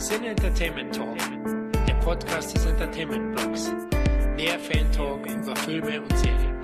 Sin Entertainment Talk, der Podcast des Entertainment Blogs. Mehr Fan Talk über Filme und Serien.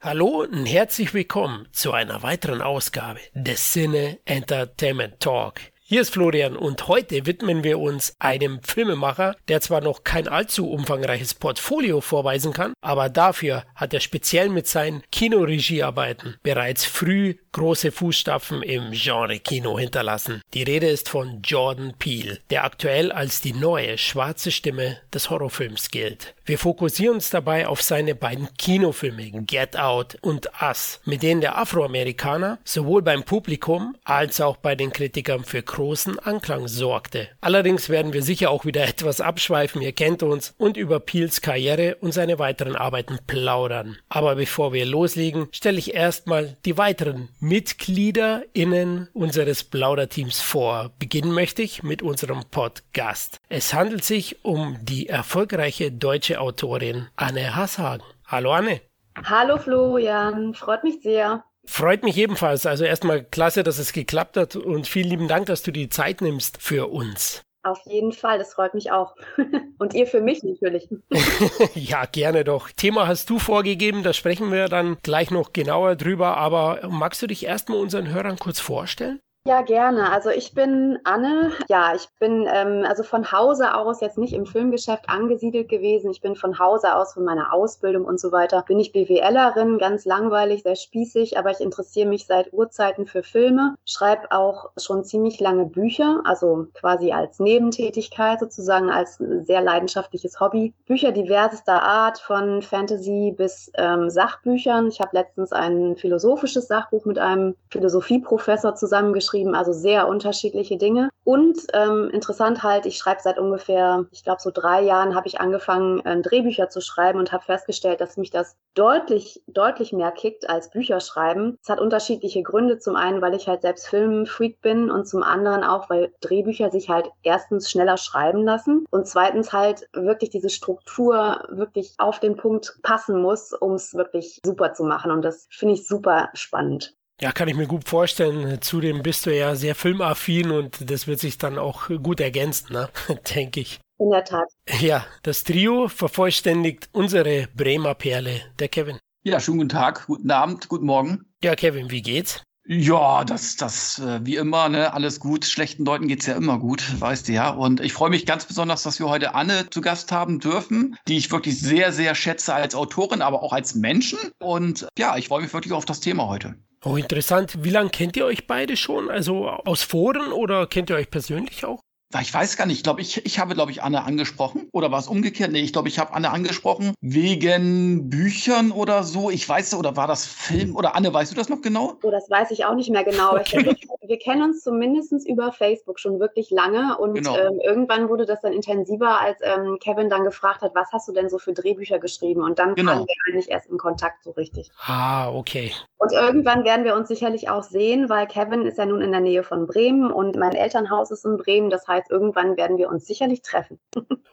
Hallo und herzlich willkommen zu einer weiteren Ausgabe des Cine Entertainment Talk. Hier ist Florian und heute widmen wir uns einem Filmemacher, der zwar noch kein allzu umfangreiches Portfolio vorweisen kann, aber dafür hat er speziell mit seinen Kinoregiearbeiten bereits früh große Fußstapfen im Genre Kino hinterlassen. Die Rede ist von Jordan Peele, der aktuell als die neue schwarze Stimme des Horrorfilms gilt. Wir fokussieren uns dabei auf seine beiden Kinofilme Get Out und Us, mit denen der Afroamerikaner sowohl beim Publikum als auch bei den Kritikern für großen Anklang sorgte. Allerdings werden wir sicher auch wieder etwas abschweifen, ihr kennt uns, und über Peels Karriere und seine weiteren Arbeiten plaudern. Aber bevor wir loslegen, stelle ich erstmal die weiteren MitgliederInnen unseres Plauderteams vor. Beginnen möchte ich mit unserem Podcast. Es handelt sich um die erfolgreiche deutsche Autorin Anne Hasshagen. Hallo Anne. Hallo Florian, freut mich sehr. Freut mich ebenfalls. Also erstmal klasse, dass es geklappt hat und vielen lieben Dank, dass du die Zeit nimmst für uns. Auf jeden Fall, das freut mich auch. Und ihr für mich natürlich. ja, gerne doch. Thema hast du vorgegeben, da sprechen wir dann gleich noch genauer drüber. Aber magst du dich erstmal unseren Hörern kurz vorstellen? Ja, gerne. Also ich bin Anne. Ja, ich bin ähm, also von Hause aus jetzt nicht im Filmgeschäft angesiedelt gewesen. Ich bin von Hause aus von meiner Ausbildung und so weiter. Bin ich BWLerin, ganz langweilig, sehr spießig, aber ich interessiere mich seit Urzeiten für Filme. Schreibe auch schon ziemlich lange Bücher, also quasi als Nebentätigkeit sozusagen, als sehr leidenschaftliches Hobby. Bücher diversester Art, von Fantasy bis ähm, Sachbüchern. Ich habe letztens ein philosophisches Sachbuch mit einem Philosophieprofessor zusammengeschrieben geschrieben, also sehr unterschiedliche Dinge. Und ähm, interessant halt, ich schreibe seit ungefähr, ich glaube so drei Jahren, habe ich angefangen, äh, Drehbücher zu schreiben und habe festgestellt, dass mich das deutlich, deutlich mehr kickt als Bücher schreiben. Es hat unterschiedliche Gründe. Zum einen, weil ich halt selbst Filmfreak bin und zum anderen auch, weil Drehbücher sich halt erstens schneller schreiben lassen und zweitens halt wirklich diese Struktur wirklich auf den Punkt passen muss, um es wirklich super zu machen. Und das finde ich super spannend. Ja, kann ich mir gut vorstellen. Zudem bist du ja sehr filmaffin und das wird sich dann auch gut ergänzen, ne? denke ich. In der Tat. Ja, das Trio vervollständigt unsere Bremer Perle, der Kevin. Ja, schönen guten Tag, guten Abend, guten Morgen. Ja, Kevin, wie geht's? Ja, das, das, äh, wie immer, ne, alles gut. Schlechten Leuten geht's ja immer gut, weißt du ja. Und ich freue mich ganz besonders, dass wir heute Anne zu Gast haben dürfen, die ich wirklich sehr, sehr schätze als Autorin, aber auch als Menschen. Und ja, ich freue mich wirklich auf das Thema heute. Oh, interessant. Wie lange kennt ihr euch beide schon? Also aus Foren oder kennt ihr euch persönlich auch? Ich weiß gar nicht. Ich glaube, ich, ich habe, glaube ich, Anne angesprochen. Oder war es umgekehrt? Nee, ich glaube, ich habe Anne angesprochen wegen Büchern oder so. Ich weiß, oder war das Film? Oder Anne, weißt du das noch genau? Oh, das weiß ich auch nicht mehr genau. Okay. Wir, wir, kennen uns zumindest über Facebook schon wirklich lange. Und genau. ähm, irgendwann wurde das dann intensiver, als ähm, Kevin dann gefragt hat, was hast du denn so für Drehbücher geschrieben? Und dann genau. kamen wir eigentlich erst in Kontakt so richtig. Ah, okay. Und irgendwann werden wir uns sicherlich auch sehen, weil Kevin ist ja nun in der Nähe von Bremen und mein Elternhaus ist in Bremen. Das heißt, irgendwann werden wir uns sicherlich treffen.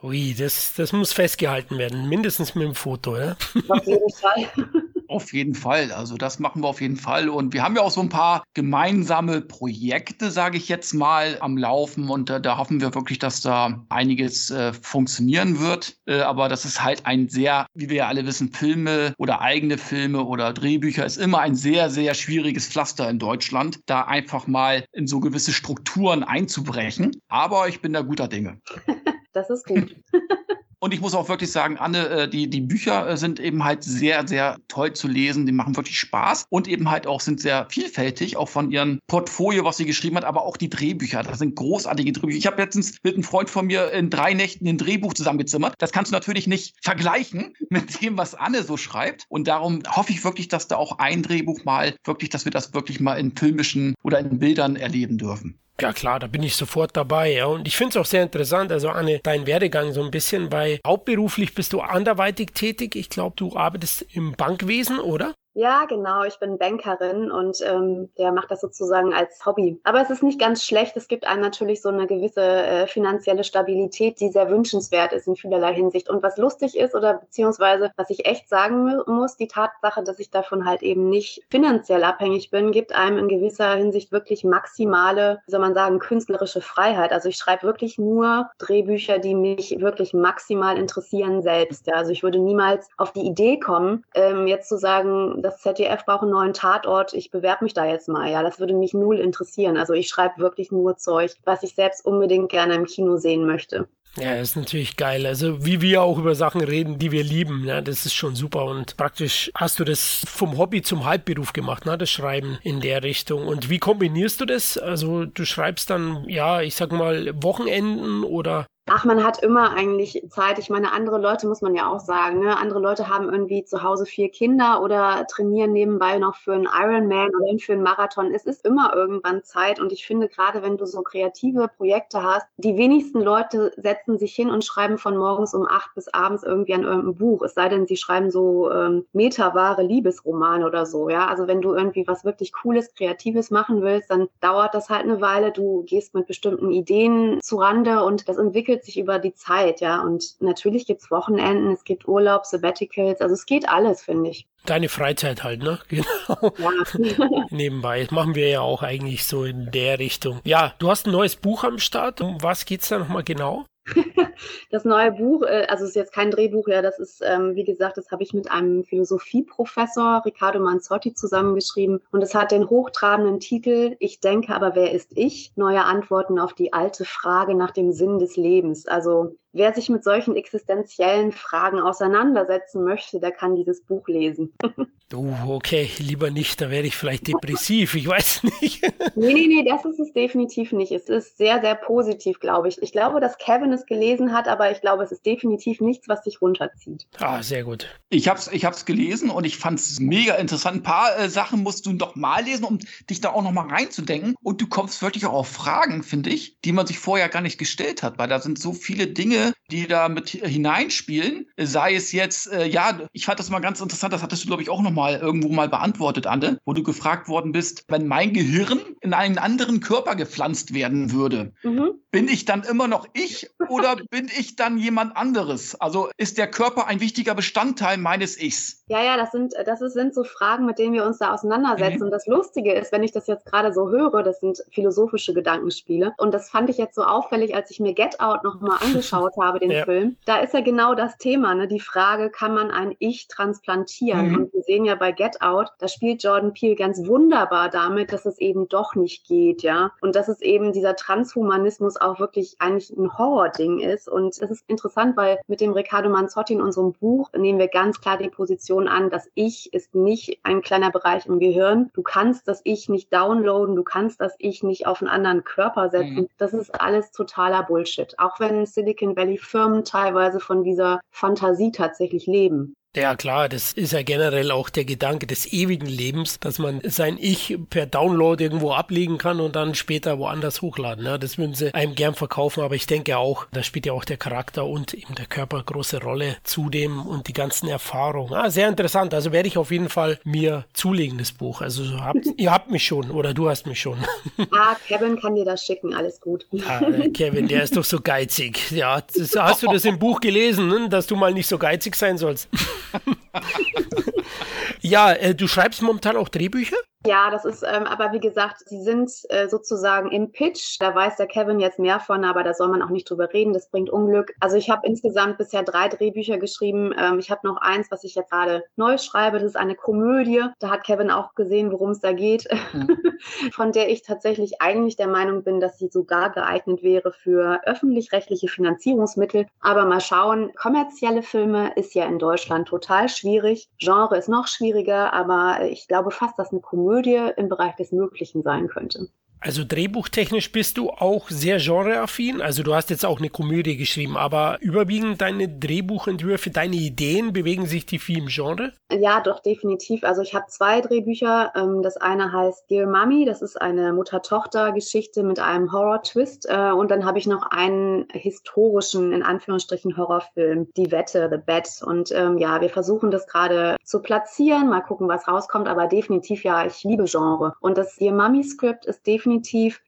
Ui, das, das muss festgehalten werden, mindestens mit dem Foto, ja? Auf jeden Fall. Auf jeden Fall. Also das machen wir auf jeden Fall. Und wir haben ja auch so ein paar gemeinsame Projekte, sage ich jetzt mal, am Laufen. Und äh, da hoffen wir wirklich, dass da einiges äh, funktionieren wird. Äh, aber das ist halt ein sehr, wie wir ja alle wissen, Filme oder eigene Filme oder Drehbücher ist immer ein sehr, sehr schwieriges Pflaster in Deutschland, da einfach mal in so gewisse Strukturen einzubrechen. Aber ich bin da guter Dinge. Das ist gut. Und ich muss auch wirklich sagen, Anne, äh, die, die Bücher äh, sind eben halt sehr, sehr toll zu lesen. Die machen wirklich Spaß und eben halt auch sind sehr vielfältig, auch von ihrem Portfolio, was sie geschrieben hat, aber auch die Drehbücher. Das sind großartige Drehbücher. Ich habe letztens mit einem Freund von mir in drei Nächten ein Drehbuch zusammengezimmert. Das kannst du natürlich nicht vergleichen mit dem, was Anne so schreibt. Und darum hoffe ich wirklich, dass da auch ein Drehbuch mal wirklich, dass wir das wirklich mal in filmischen oder in Bildern erleben dürfen. Ja klar, da bin ich sofort dabei. Ja. Und ich finde es auch sehr interessant, also Anne, dein Werdegang so ein bisschen, weil hauptberuflich bist du anderweitig tätig. Ich glaube, du arbeitest im Bankwesen, oder? Ja, genau. Ich bin Bankerin und ähm, der macht das sozusagen als Hobby. Aber es ist nicht ganz schlecht. Es gibt einem natürlich so eine gewisse äh, finanzielle Stabilität, die sehr wünschenswert ist in vielerlei Hinsicht. Und was lustig ist oder beziehungsweise was ich echt sagen muss, die Tatsache, dass ich davon halt eben nicht finanziell abhängig bin, gibt einem in gewisser Hinsicht wirklich maximale, wie soll man sagen, künstlerische Freiheit. Also ich schreibe wirklich nur Drehbücher, die mich wirklich maximal interessieren selbst. Ja. Also ich würde niemals auf die Idee kommen, ähm, jetzt zu sagen, das ZDF braucht einen neuen Tatort, ich bewerbe mich da jetzt mal. Ja, das würde mich null interessieren. Also ich schreibe wirklich nur Zeug, was ich selbst unbedingt gerne im Kino sehen möchte. Ja, ist natürlich geil. Also wie wir auch über Sachen reden, die wir lieben, ja, das ist schon super. Und praktisch hast du das vom Hobby zum Halbberuf gemacht, ne, das Schreiben in der Richtung. Und wie kombinierst du das? Also du schreibst dann, ja, ich sag mal, Wochenenden oder Ach, man hat immer eigentlich Zeit. Ich meine, andere Leute muss man ja auch sagen. Ne? Andere Leute haben irgendwie zu Hause vier Kinder oder trainieren nebenbei noch für einen Ironman oder für einen Marathon. Es ist immer irgendwann Zeit. Und ich finde, gerade wenn du so kreative Projekte hast, die wenigsten Leute setzen sich hin und schreiben von morgens um acht bis abends irgendwie an irgendeinem Buch. Es sei denn, sie schreiben so ähm, metawahre Liebesromane oder so. Ja, also wenn du irgendwie was wirklich Cooles, Kreatives machen willst, dann dauert das halt eine Weile. Du gehst mit bestimmten Ideen zu Rande und das entwickelt entwickelt sich über die Zeit, ja. Und natürlich gibt es Wochenenden, es gibt Urlaub, Sabbaticals, also es geht alles, finde ich. Deine Freizeit halt, ne? Genau. Ja. Nebenbei. Das machen wir ja auch eigentlich so in der Richtung. Ja, du hast ein neues Buch am Start. Um was geht's da nochmal genau? das neue Buch, äh, also es ist jetzt kein Drehbuch, ja, das ist, ähm, wie gesagt, das habe ich mit einem Philosophieprofessor, Riccardo Manzotti, zusammengeschrieben. Und es hat den hochtrabenden Titel Ich denke, aber wer ist ich? Neue Antworten auf die alte Frage nach dem Sinn des Lebens. Also wer sich mit solchen existenziellen Fragen auseinandersetzen möchte, der kann dieses Buch lesen. Oh, okay, lieber nicht, da werde ich vielleicht depressiv, ich weiß nicht. nee, nee, nee, das ist es definitiv nicht. Es ist sehr, sehr positiv, glaube ich. Ich glaube, dass Kevin es gelesen hat, aber ich glaube, es ist definitiv nichts, was dich runterzieht. Ah, sehr gut. Ich habe es ich hab's gelesen und ich fand es mega interessant. Ein paar äh, Sachen musst du noch mal lesen, um dich da auch noch mal reinzudenken. Und du kommst wirklich auch auf Fragen, finde ich, die man sich vorher gar nicht gestellt hat, weil da sind so viele Dinge, die da mit hineinspielen. Sei es jetzt, äh, ja, ich fand das mal ganz interessant, das hattest du, glaube ich, auch noch mal irgendwo mal beantwortet, Anne, wo du gefragt worden bist, wenn mein Gehirn in einen anderen Körper gepflanzt werden würde, mhm. bin ich dann immer noch ich oder bin ich dann jemand anderes? Also ist der Körper ein wichtiger Bestandteil meines Ichs? Ja, ja, das sind, das sind so Fragen, mit denen wir uns da auseinandersetzen. Mhm. Und das Lustige ist, wenn ich das jetzt gerade so höre, das sind philosophische Gedankenspiele. Und das fand ich jetzt so auffällig, als ich mir Get Out nochmal angeschaut habe, den ja. Film. Da ist ja genau das Thema, ne? die Frage, kann man ein Ich transplantieren? Mhm. Und wir sehen ja ja bei Get Out, da spielt Jordan Peele ganz wunderbar damit, dass es eben doch nicht geht, ja. Und dass es eben dieser Transhumanismus auch wirklich eigentlich ein Horror-Ding ist. Und das ist interessant, weil mit dem Riccardo Manzotti in unserem Buch nehmen wir ganz klar die Position an, dass Ich ist nicht ein kleiner Bereich im Gehirn. Du kannst das Ich nicht downloaden, du kannst das Ich nicht auf einen anderen Körper setzen. Mhm. Das ist alles totaler Bullshit. Auch wenn Silicon Valley Firmen teilweise von dieser Fantasie tatsächlich leben. Ja klar, das ist ja generell auch der Gedanke des ewigen Lebens, dass man sein Ich per Download irgendwo ablegen kann und dann später woanders hochladen. Ja, das würden sie einem gern verkaufen, aber ich denke auch, da spielt ja auch der Charakter und eben der Körper große Rolle zudem und die ganzen Erfahrungen. Ah, sehr interessant. Also werde ich auf jeden Fall mir zulegen, das Buch. Also habt, ihr habt mich schon oder du hast mich schon. Ah, Kevin kann dir das schicken, alles gut. Ah, Kevin, der ist doch so geizig. Ja, das, hast du das im Buch gelesen, ne? dass du mal nicht so geizig sein sollst? Ja, äh, du schreibst momentan auch Drehbücher? Ja, das ist, ähm, aber wie gesagt, sie sind äh, sozusagen im Pitch. Da weiß der Kevin jetzt mehr von, aber da soll man auch nicht drüber reden. Das bringt Unglück. Also ich habe insgesamt bisher drei Drehbücher geschrieben. Ähm, ich habe noch eins, was ich jetzt gerade neu schreibe. Das ist eine Komödie. Da hat Kevin auch gesehen, worum es da geht, mhm. von der ich tatsächlich eigentlich der Meinung bin, dass sie sogar geeignet wäre für öffentlich-rechtliche Finanzierungsmittel. Aber mal schauen, kommerzielle Filme ist ja in Deutschland total schwierig. Genre ist noch schwieriger, aber ich glaube fast, dass eine Komödie Komödie im Bereich des Möglichen sein könnte. Also drehbuchtechnisch bist du auch sehr genreaffin. Also du hast jetzt auch eine Komödie geschrieben, aber überwiegend deine Drehbuchentwürfe, deine Ideen bewegen sich die viel im Genre? Ja, doch, definitiv. Also ich habe zwei Drehbücher. Ähm, das eine heißt Dear Mummy, das ist eine Mutter-Tochter-Geschichte mit einem Horror-Twist. Äh, und dann habe ich noch einen historischen, in Anführungsstrichen, Horrorfilm, Die Wette, The Bet. Und ähm, ja, wir versuchen das gerade zu platzieren, mal gucken, was rauskommt. Aber definitiv, ja, ich liebe Genre. Und das Dear Mummy-Skript ist definitiv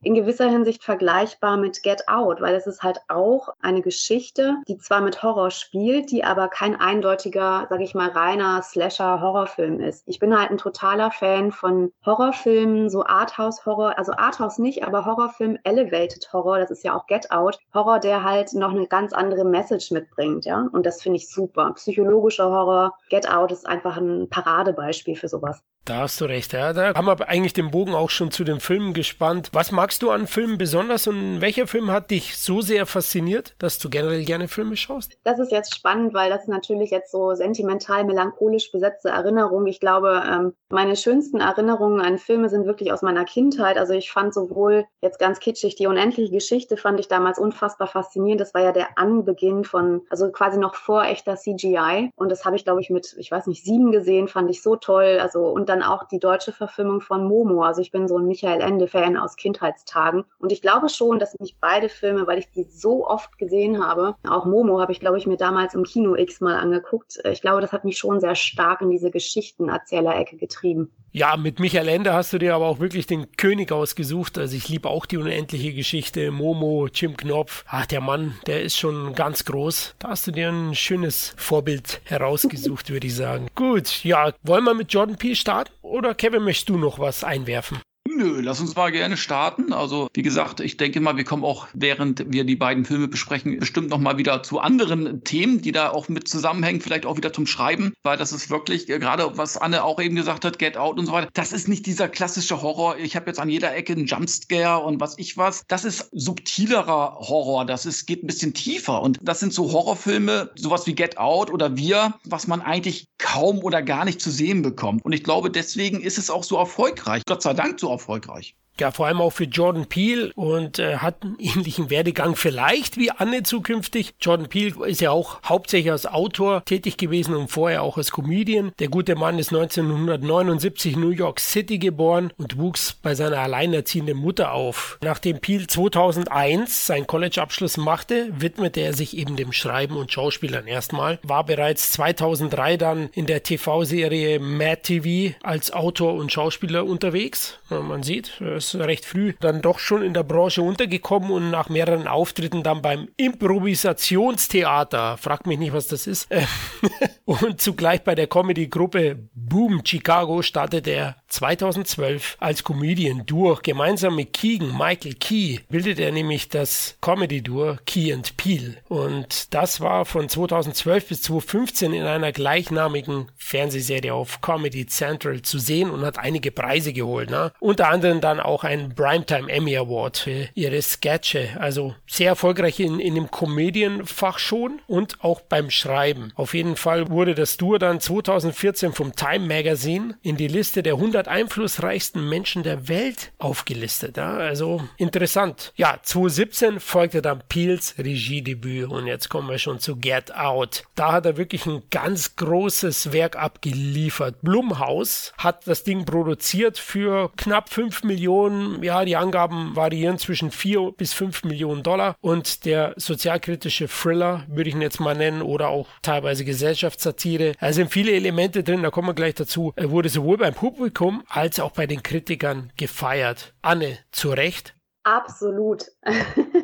in gewisser Hinsicht vergleichbar mit Get Out, weil es ist halt auch eine Geschichte, die zwar mit Horror spielt, die aber kein eindeutiger, sag ich mal, reiner Slasher-Horrorfilm ist. Ich bin halt ein totaler Fan von Horrorfilmen, so Arthouse-Horror, also Arthouse nicht, aber Horrorfilm Elevated Horror, das ist ja auch Get Out. Horror, der halt noch eine ganz andere Message mitbringt, ja. Und das finde ich super. Psychologischer Horror, Get Out ist einfach ein Paradebeispiel für sowas. Da hast du recht, ja. Da haben wir eigentlich den Bogen auch schon zu den Filmen gespannt. Was magst du an Filmen besonders und welcher Film hat dich so sehr fasziniert, dass du generell gerne Filme schaust? Das ist jetzt spannend, weil das natürlich jetzt so sentimental, melancholisch besetzte Erinnerungen. Ich glaube, ähm, meine schönsten Erinnerungen an Filme sind wirklich aus meiner Kindheit. Also ich fand sowohl jetzt ganz kitschig die unendliche Geschichte fand ich damals unfassbar faszinierend. Das war ja der Anbeginn von, also quasi noch vor echter CGI. Und das habe ich, glaube ich, mit, ich weiß nicht, sieben gesehen, fand ich so toll. Also und dann auch die deutsche Verfilmung von Momo. Also ich bin so ein Michael Ende-Fan aus Kindheitstagen. Und ich glaube schon, dass mich beide Filme, weil ich die so oft gesehen habe, auch Momo habe ich, glaube ich, mir damals im Kino X mal angeguckt. Ich glaube, das hat mich schon sehr stark in diese Geschichtenerzählerecke getrieben. Ja, mit Michael Ende hast du dir aber auch wirklich den König ausgesucht. Also ich liebe auch die unendliche Geschichte. Momo, Jim Knopf. Ach, der Mann, der ist schon ganz groß. Da hast du dir ein schönes Vorbild herausgesucht, würde ich sagen. Gut, ja, wollen wir mit Jordan Peele starten? Oder Kevin, möchtest du noch was einwerfen? Nö, lass uns mal gerne starten. Also, wie gesagt, ich denke mal, wir kommen auch, während wir die beiden Filme besprechen, bestimmt noch mal wieder zu anderen Themen, die da auch mit zusammenhängen, vielleicht auch wieder zum Schreiben, weil das ist wirklich, äh, gerade was Anne auch eben gesagt hat, Get Out und so weiter, das ist nicht dieser klassische Horror. Ich habe jetzt an jeder Ecke einen Jumpscare und was ich was. Das ist subtilerer Horror. Das ist, geht ein bisschen tiefer. Und das sind so Horrorfilme, sowas wie Get Out oder Wir, was man eigentlich kaum oder gar nicht zu sehen bekommt. Und ich glaube, deswegen ist es auch so erfolgreich. Gott sei Dank so erfolgreich erfolgreich. Ja, vor allem auch für Jordan Peele und äh, hat einen ähnlichen Werdegang vielleicht wie Anne zukünftig. Jordan Peele ist ja auch hauptsächlich als Autor tätig gewesen und vorher auch als Comedian. Der gute Mann ist 1979 in New York City geboren und wuchs bei seiner alleinerziehenden Mutter auf. Nachdem Peele 2001 seinen College-Abschluss machte, widmete er sich eben dem Schreiben und Schauspielern erstmal. War bereits 2003 dann in der TV-Serie Mad TV als Autor und Schauspieler unterwegs. Man sieht, ist recht früh dann doch schon in der Branche untergekommen und nach mehreren Auftritten dann beim Improvisationstheater, fragt mich nicht, was das ist, und zugleich bei der Comedy-Gruppe Boom Chicago startete er 2012 als Comedian durch. Gemeinsam mit Keegan Michael Key bildet er nämlich das Comedy-Duo Key and Peel. Und das war von 2012 bis 2015 in einer gleichnamigen Fernsehserie auf Comedy Central zu sehen und hat einige Preise geholt. Ne? Unter anderem dann auch einen Primetime Emmy Award für ihre Sketche. Also sehr erfolgreich in, in dem Comedian-Fach schon und auch beim Schreiben. Auf jeden Fall wurde das Duo dann 2014 vom Time Magazine in die Liste der 100 100 einflussreichsten Menschen der Welt aufgelistet. Ja? Also interessant. Ja, 2017 folgte dann Peels Regiedebüt und jetzt kommen wir schon zu Get Out. Da hat er wirklich ein ganz großes Werk abgeliefert. Blumhaus hat das Ding produziert für knapp 5 Millionen, ja, die Angaben variieren zwischen 4 bis 5 Millionen Dollar und der sozialkritische Thriller, würde ich ihn jetzt mal nennen, oder auch teilweise Gesellschaftssatire. Da sind viele Elemente drin, da kommen wir gleich dazu. Er wurde sowohl beim Publikum Publikum als auch bei den Kritikern gefeiert. Anne, zu Recht? Absolut.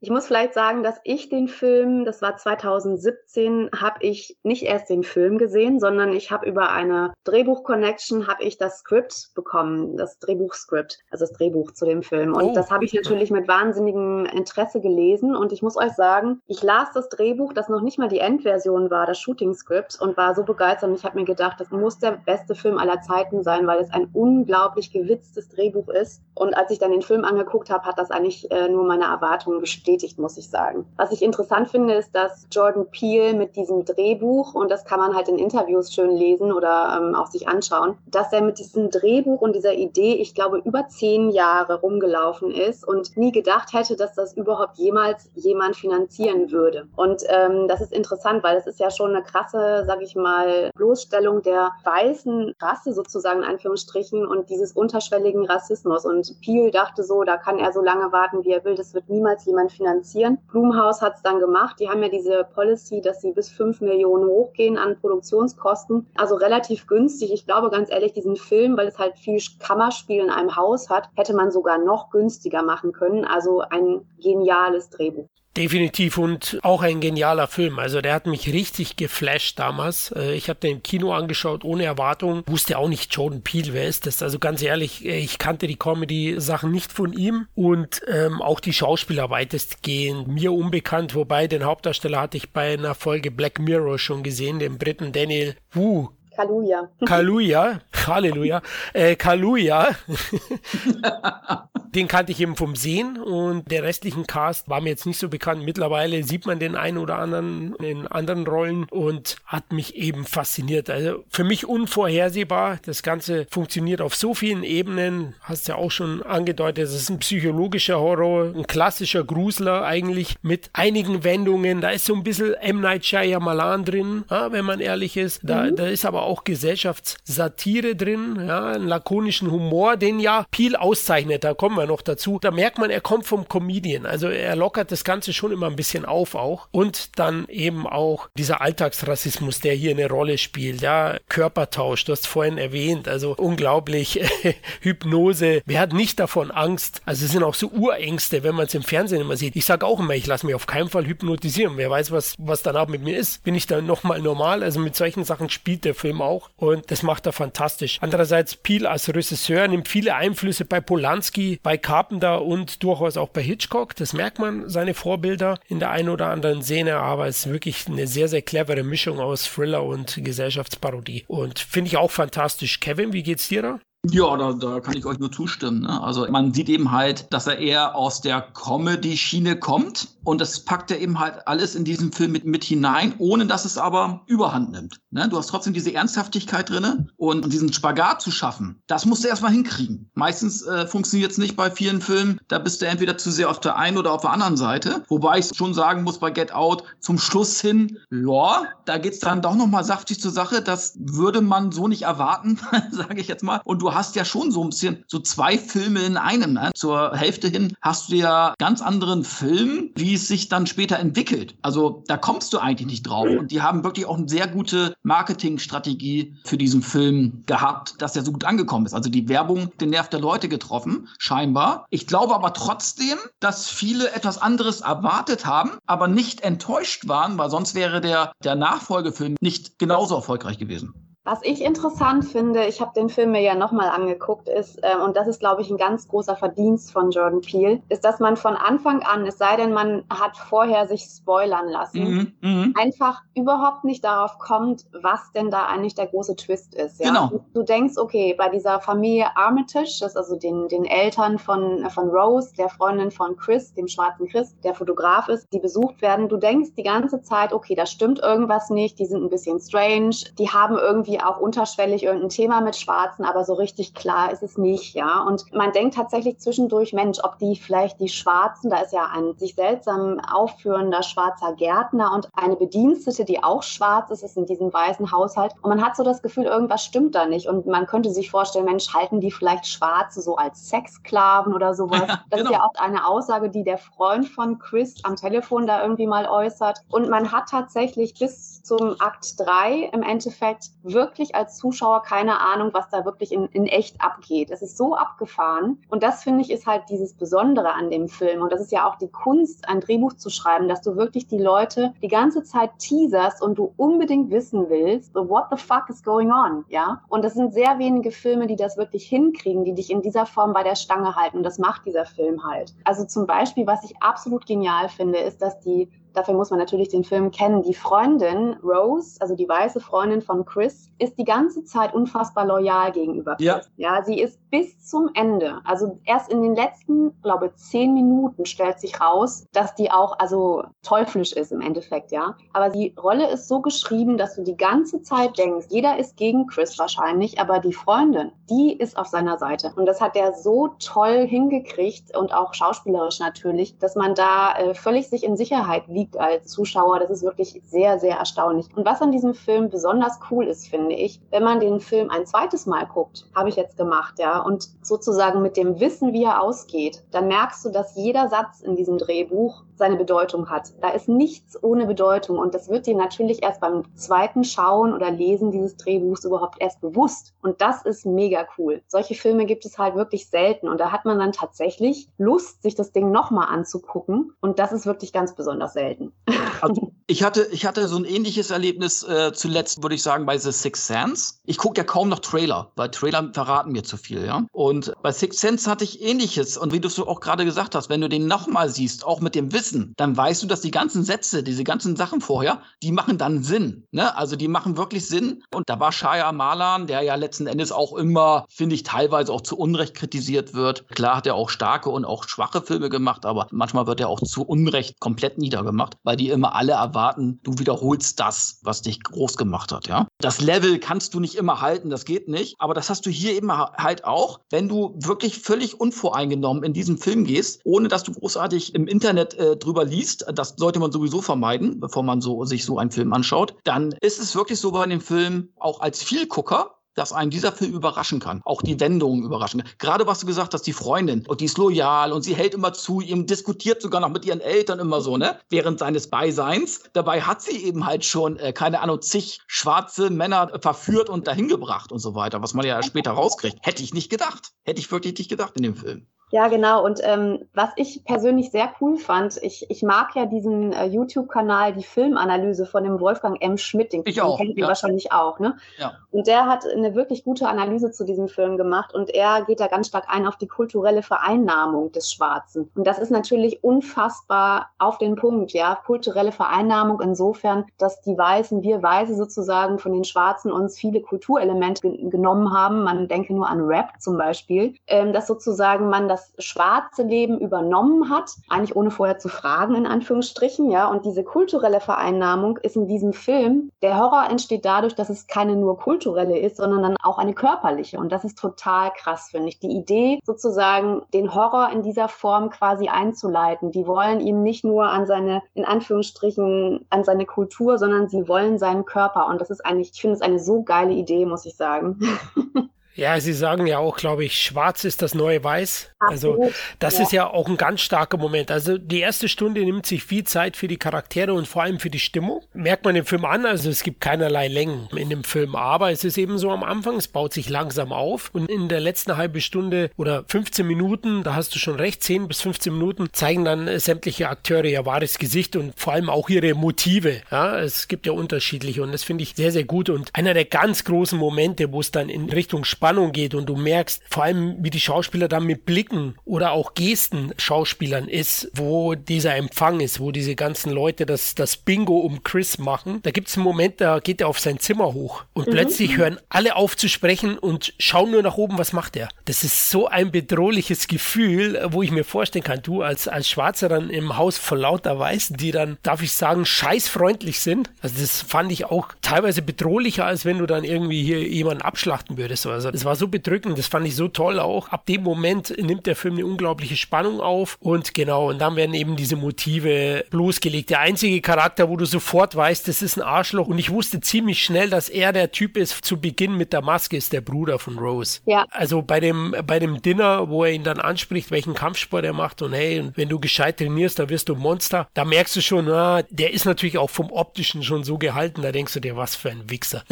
Ich muss vielleicht sagen, dass ich den Film, das war 2017, habe ich nicht erst den Film gesehen, sondern ich habe über eine Drehbuch-Connection habe ich das Skript bekommen, das Drehbuchskript, also das Drehbuch zu dem Film. Und oh. das habe ich natürlich mit wahnsinnigem Interesse gelesen. Und ich muss euch sagen, ich las das Drehbuch, das noch nicht mal die Endversion war, das Shooting-Skript, und war so begeistert. Und ich habe mir gedacht, das muss der beste Film aller Zeiten sein, weil es ein unglaublich gewitztes Drehbuch ist. Und als ich dann den Film angeguckt habe, hat das eigentlich äh, nur meine Erwartungen gespielt bestätigt, muss ich sagen. Was ich interessant finde, ist, dass Jordan Peele mit diesem Drehbuch, und das kann man halt in Interviews schön lesen oder ähm, auch sich anschauen, dass er mit diesem Drehbuch und dieser Idee, ich glaube, über zehn Jahre rumgelaufen ist und nie gedacht hätte, dass das überhaupt jemals jemand finanzieren würde. Und ähm, das ist interessant, weil es ist ja schon eine krasse, sag ich mal, Bloßstellung der weißen Rasse sozusagen, in Anführungsstrichen, und dieses unterschwelligen Rassismus. Und Peel dachte so, da kann er so lange warten, wie er will, das wird niemals jemand finanzieren. Blumhaus hat es dann gemacht. Die haben ja diese Policy, dass sie bis fünf Millionen hochgehen an Produktionskosten. Also relativ günstig. Ich glaube ganz ehrlich, diesen Film, weil es halt viel Kammerspiel in einem Haus hat, hätte man sogar noch günstiger machen können. Also ein geniales Drehbuch. Definitiv und auch ein genialer Film. Also der hat mich richtig geflasht damals. Äh, ich habe den im Kino angeschaut ohne Erwartung. Wusste auch nicht Jordan Peele, wer ist das? Also ganz ehrlich, äh, ich kannte die Comedy-Sachen nicht von ihm und ähm, auch die Schauspieler weitestgehend mir unbekannt. Wobei den Hauptdarsteller hatte ich bei einer Folge Black Mirror schon gesehen, den Briten Daniel Wu. Kaluja. Kaluja, Halleluja. Äh, Kaluja. den kannte ich eben vom Sehen und der restlichen Cast war mir jetzt nicht so bekannt. Mittlerweile sieht man den einen oder anderen in anderen Rollen und hat mich eben fasziniert. Also für mich unvorhersehbar. Das Ganze funktioniert auf so vielen Ebenen. Hast ja auch schon angedeutet, es ist ein psychologischer Horror, ein klassischer Grusler eigentlich mit einigen Wendungen. Da ist so ein bisschen M. Night Shyamalan drin, ja, wenn man ehrlich ist. Da, mhm. da ist aber auch Gesellschaftssatire drin, ja, einen lakonischen Humor, den ja Peel auszeichnet. Da kommen wir noch dazu. Da merkt man, er kommt vom Comedian. Also er lockert das Ganze schon immer ein bisschen auf auch. Und dann eben auch dieser Alltagsrassismus, der hier eine Rolle spielt. Ja, Körpertausch, du hast vorhin erwähnt. Also unglaublich. Hypnose. Wer hat nicht davon Angst? Also es sind auch so Urängste, wenn man es im Fernsehen immer sieht. Ich sage auch immer, ich lasse mich auf keinen Fall hypnotisieren. Wer weiß, was, was danach mit mir ist. Bin ich dann nochmal normal? Also mit solchen Sachen spielt der Film auch. Und das macht er fantastisch. Andererseits, Peel als Regisseur nimmt viele Einflüsse bei Polanski, bei Carpenter und durchaus auch bei Hitchcock. Das merkt man, seine Vorbilder in der einen oder anderen Szene, aber es ist wirklich eine sehr, sehr clevere Mischung aus Thriller und Gesellschaftsparodie. Und finde ich auch fantastisch. Kevin, wie geht's dir da? Ja, da, da kann ich euch nur zustimmen. Ne? Also man sieht eben halt, dass er eher aus der Comedy-Schiene kommt und das packt er eben halt alles in diesen Film mit, mit hinein, ohne dass es aber überhand nimmt. Ne? Du hast trotzdem diese Ernsthaftigkeit drinne und diesen Spagat zu schaffen, das musst du erstmal hinkriegen. Meistens äh, funktioniert es nicht bei vielen Filmen, da bist du entweder zu sehr auf der einen oder auf der anderen Seite. Wobei ich schon sagen muss, bei Get Out zum Schluss hin, ja, da geht's dann doch nochmal saftig zur Sache. Das würde man so nicht erwarten, sage ich jetzt mal. Und du hast ja schon so ein bisschen so zwei Filme in einem. Ne? Zur Hälfte hin hast du ja ganz anderen Film, wie es sich dann später entwickelt. Also da kommst du eigentlich nicht drauf. Und die haben wirklich auch eine sehr gute Marketingstrategie für diesen Film gehabt, dass er so gut angekommen ist. Also die Werbung, den Nerv der Leute getroffen, scheinbar. Ich glaube aber trotzdem, dass viele etwas anderes erwartet haben, aber nicht enttäuscht waren, weil sonst wäre der, der Nachfolgefilm nicht genauso erfolgreich gewesen. Was ich interessant finde, ich habe den Film mir ja nochmal angeguckt, ist, äh, und das ist, glaube ich, ein ganz großer Verdienst von Jordan Peele, ist, dass man von Anfang an, es sei denn, man hat vorher sich spoilern lassen, mhm, mhm. einfach überhaupt nicht darauf kommt, was denn da eigentlich der große Twist ist. Ja? Genau. Du denkst, okay, bei dieser Familie Armitage, das ist also den, den Eltern von, von Rose, der Freundin von Chris, dem schwarzen Chris, der Fotograf ist, die besucht werden, du denkst die ganze Zeit, okay, da stimmt irgendwas nicht, die sind ein bisschen strange, die haben irgendwie auch unterschwellig irgendein Thema mit Schwarzen, aber so richtig klar ist es nicht, ja. Und man denkt tatsächlich zwischendurch, Mensch, ob die vielleicht die Schwarzen, da ist ja ein sich seltsam aufführender schwarzer Gärtner und eine Bedienstete, die auch schwarz ist, ist in diesem weißen Haushalt. Und man hat so das Gefühl, irgendwas stimmt da nicht. Und man könnte sich vorstellen, Mensch, halten die vielleicht Schwarze so als Sexsklaven oder sowas? Ja, das genau. ist ja auch eine Aussage, die der Freund von Chris am Telefon da irgendwie mal äußert. Und man hat tatsächlich bis zum Akt 3 im Endeffekt wirklich als Zuschauer keine Ahnung, was da wirklich in, in echt abgeht. Es ist so abgefahren. Und das finde ich ist halt dieses Besondere an dem Film. Und das ist ja auch die Kunst, ein Drehbuch zu schreiben, dass du wirklich die Leute die ganze Zeit teaserst und du unbedingt wissen willst, so what the fuck is going on, ja? Und das sind sehr wenige Filme, die das wirklich hinkriegen, die dich in dieser Form bei der Stange halten. Und das macht dieser Film halt. Also zum Beispiel, was ich absolut genial finde, ist, dass die dafür muss man natürlich den Film kennen. Die Freundin Rose, also die weiße Freundin von Chris, ist die ganze Zeit unfassbar loyal gegenüber Chris. Ja, ja sie ist bis zum Ende, also erst in den letzten, glaube zehn Minuten stellt sich raus, dass die auch also teuflisch ist im Endeffekt, ja. Aber die Rolle ist so geschrieben, dass du die ganze Zeit denkst, jeder ist gegen Chris wahrscheinlich, aber die Freundin, die ist auf seiner Seite. Und das hat er so toll hingekriegt und auch schauspielerisch natürlich, dass man da äh, völlig sich in Sicherheit wiegt als Zuschauer. Das ist wirklich sehr, sehr erstaunlich. Und was an diesem Film besonders cool ist, finde ich, wenn man den Film ein zweites Mal guckt, habe ich jetzt gemacht, ja, und sozusagen mit dem Wissen, wie er ausgeht, dann merkst du, dass jeder Satz in diesem Drehbuch seine Bedeutung hat. Da ist nichts ohne Bedeutung und das wird dir natürlich erst beim zweiten Schauen oder Lesen dieses Drehbuchs überhaupt erst bewusst. Und das ist mega cool. Solche Filme gibt es halt wirklich selten und da hat man dann tatsächlich Lust, sich das Ding nochmal anzugucken und das ist wirklich ganz besonders selten. Also ich hatte, ich hatte so ein ähnliches Erlebnis äh, zuletzt, würde ich sagen, bei The Sixth Sense. Ich gucke ja kaum noch Trailer, weil Trailer verraten mir zu viel, ja. Und bei Sixth Sense hatte ich ähnliches. Und wie du es auch gerade gesagt hast, wenn du den nochmal siehst, auch mit dem Wissen, dann weißt du, dass die ganzen Sätze, diese ganzen Sachen vorher, die machen dann Sinn. Ne? Also die machen wirklich Sinn. Und da war Shaya Malan, der ja letzten Endes auch immer, finde ich, teilweise auch zu Unrecht kritisiert wird. Klar hat er auch starke und auch schwache Filme gemacht, aber manchmal wird er auch zu Unrecht komplett niedergemacht, weil die immer alle erwarten, erwarten, du wiederholst das, was dich groß gemacht hat, ja. Das Level kannst du nicht immer halten, das geht nicht, aber das hast du hier eben halt auch, wenn du wirklich völlig unvoreingenommen in diesen Film gehst, ohne dass du großartig im Internet äh, drüber liest, das sollte man sowieso vermeiden, bevor man so sich so einen Film anschaut, dann ist es wirklich so bei dem Film auch als Vielgucker dass einen dieser Film überraschen kann. Auch die Wendungen überraschen. Gerade was du gesagt hast, die Freundin, und die ist loyal und sie hält immer zu ihm, diskutiert sogar noch mit ihren Eltern immer so, ne? Während seines Beiseins. Dabei hat sie eben halt schon, äh, keine Ahnung, zig schwarze Männer verführt und dahin gebracht und so weiter, was man ja später rauskriegt. Hätte ich nicht gedacht. Hätte ich wirklich nicht gedacht in dem Film. Ja, genau. Und ähm, was ich persönlich sehr cool fand, ich, ich mag ja diesen äh, YouTube-Kanal, die Filmanalyse von dem Wolfgang M. Schmidt, den, ich auch, kennt ihr ja. wahrscheinlich auch. Ne? Ja. Und der hat eine wirklich gute Analyse zu diesem Film gemacht und er geht da ganz stark ein auf die kulturelle Vereinnahmung des Schwarzen. Und das ist natürlich unfassbar auf den Punkt, ja. Kulturelle Vereinnahmung insofern, dass die Weißen, wir Weiße sozusagen von den Schwarzen uns viele Kulturelemente genommen haben. Man denke nur an Rap zum Beispiel, ähm, dass sozusagen man das das schwarze Leben übernommen hat, eigentlich ohne vorher zu fragen, in Anführungsstrichen, ja. Und diese kulturelle Vereinnahmung ist in diesem Film, der Horror entsteht dadurch, dass es keine nur kulturelle ist, sondern dann auch eine körperliche. Und das ist total krass, finde ich. Die Idee, sozusagen den Horror in dieser Form quasi einzuleiten. Die wollen ihn nicht nur an seine, in Anführungsstrichen, an seine Kultur, sondern sie wollen seinen Körper. Und das ist eigentlich, ich finde es eine so geile Idee, muss ich sagen. Ja, Sie sagen ja auch, glaube ich, schwarz ist das neue Weiß. Also das ja. ist ja auch ein ganz starker Moment. Also die erste Stunde nimmt sich viel Zeit für die Charaktere und vor allem für die Stimmung. Merkt man im Film an, also es gibt keinerlei Längen in dem Film, aber es ist eben so am Anfang, es baut sich langsam auf und in der letzten halben Stunde oder 15 Minuten, da hast du schon recht, 10 bis 15 Minuten, zeigen dann sämtliche Akteure ihr wahres Gesicht und vor allem auch ihre Motive. Ja, es gibt ja unterschiedliche und das finde ich sehr, sehr gut und einer der ganz großen Momente, wo es dann in Richtung Spannung geht und du merkst vor allem, wie die Schauspieler dann mit Blicken oder auch Gesten Schauspielern ist, wo dieser Empfang ist, wo diese ganzen Leute das, das Bingo um Chris machen. Da gibt es einen Moment, da geht er auf sein Zimmer hoch und mhm. plötzlich hören alle auf zu sprechen und schauen nur nach oben, was macht er. Das ist so ein bedrohliches Gefühl, wo ich mir vorstellen kann, du als, als Schwarzer dann im Haus vor lauter Weißen, die dann, darf ich sagen, scheißfreundlich sind. Also das fand ich auch teilweise bedrohlicher, als wenn du dann irgendwie hier jemanden abschlachten würdest. Also es war so bedrückend, das fand ich so toll auch. Ab dem Moment nimmt der Film eine unglaubliche Spannung auf und genau, und dann werden eben diese Motive bloßgelegt. Der einzige Charakter, wo du sofort weißt, das ist ein Arschloch und ich wusste ziemlich schnell, dass er der Typ ist zu Beginn mit der Maske, ist der Bruder von Rose. Ja. Also bei dem, bei dem Dinner, wo er ihn dann anspricht, welchen Kampfsport er macht und hey, wenn du gescheit trainierst, da wirst du ein Monster. Da merkst du schon, na, der ist natürlich auch vom Optischen schon so gehalten, da denkst du dir, was für ein Wichser.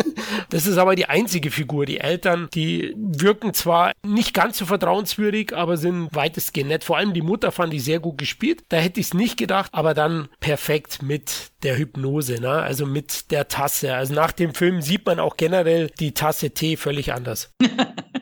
das ist aber die einzige Figur. Die Eltern die wirken zwar nicht ganz so vertrauenswürdig, aber sind weitestgehend nett. Vor allem die Mutter fand ich sehr gut gespielt. Da hätte ich es nicht gedacht, aber dann perfekt mit der Hypnose, ne? also mit der Tasse. Also nach dem Film sieht man auch generell die Tasse Tee völlig anders.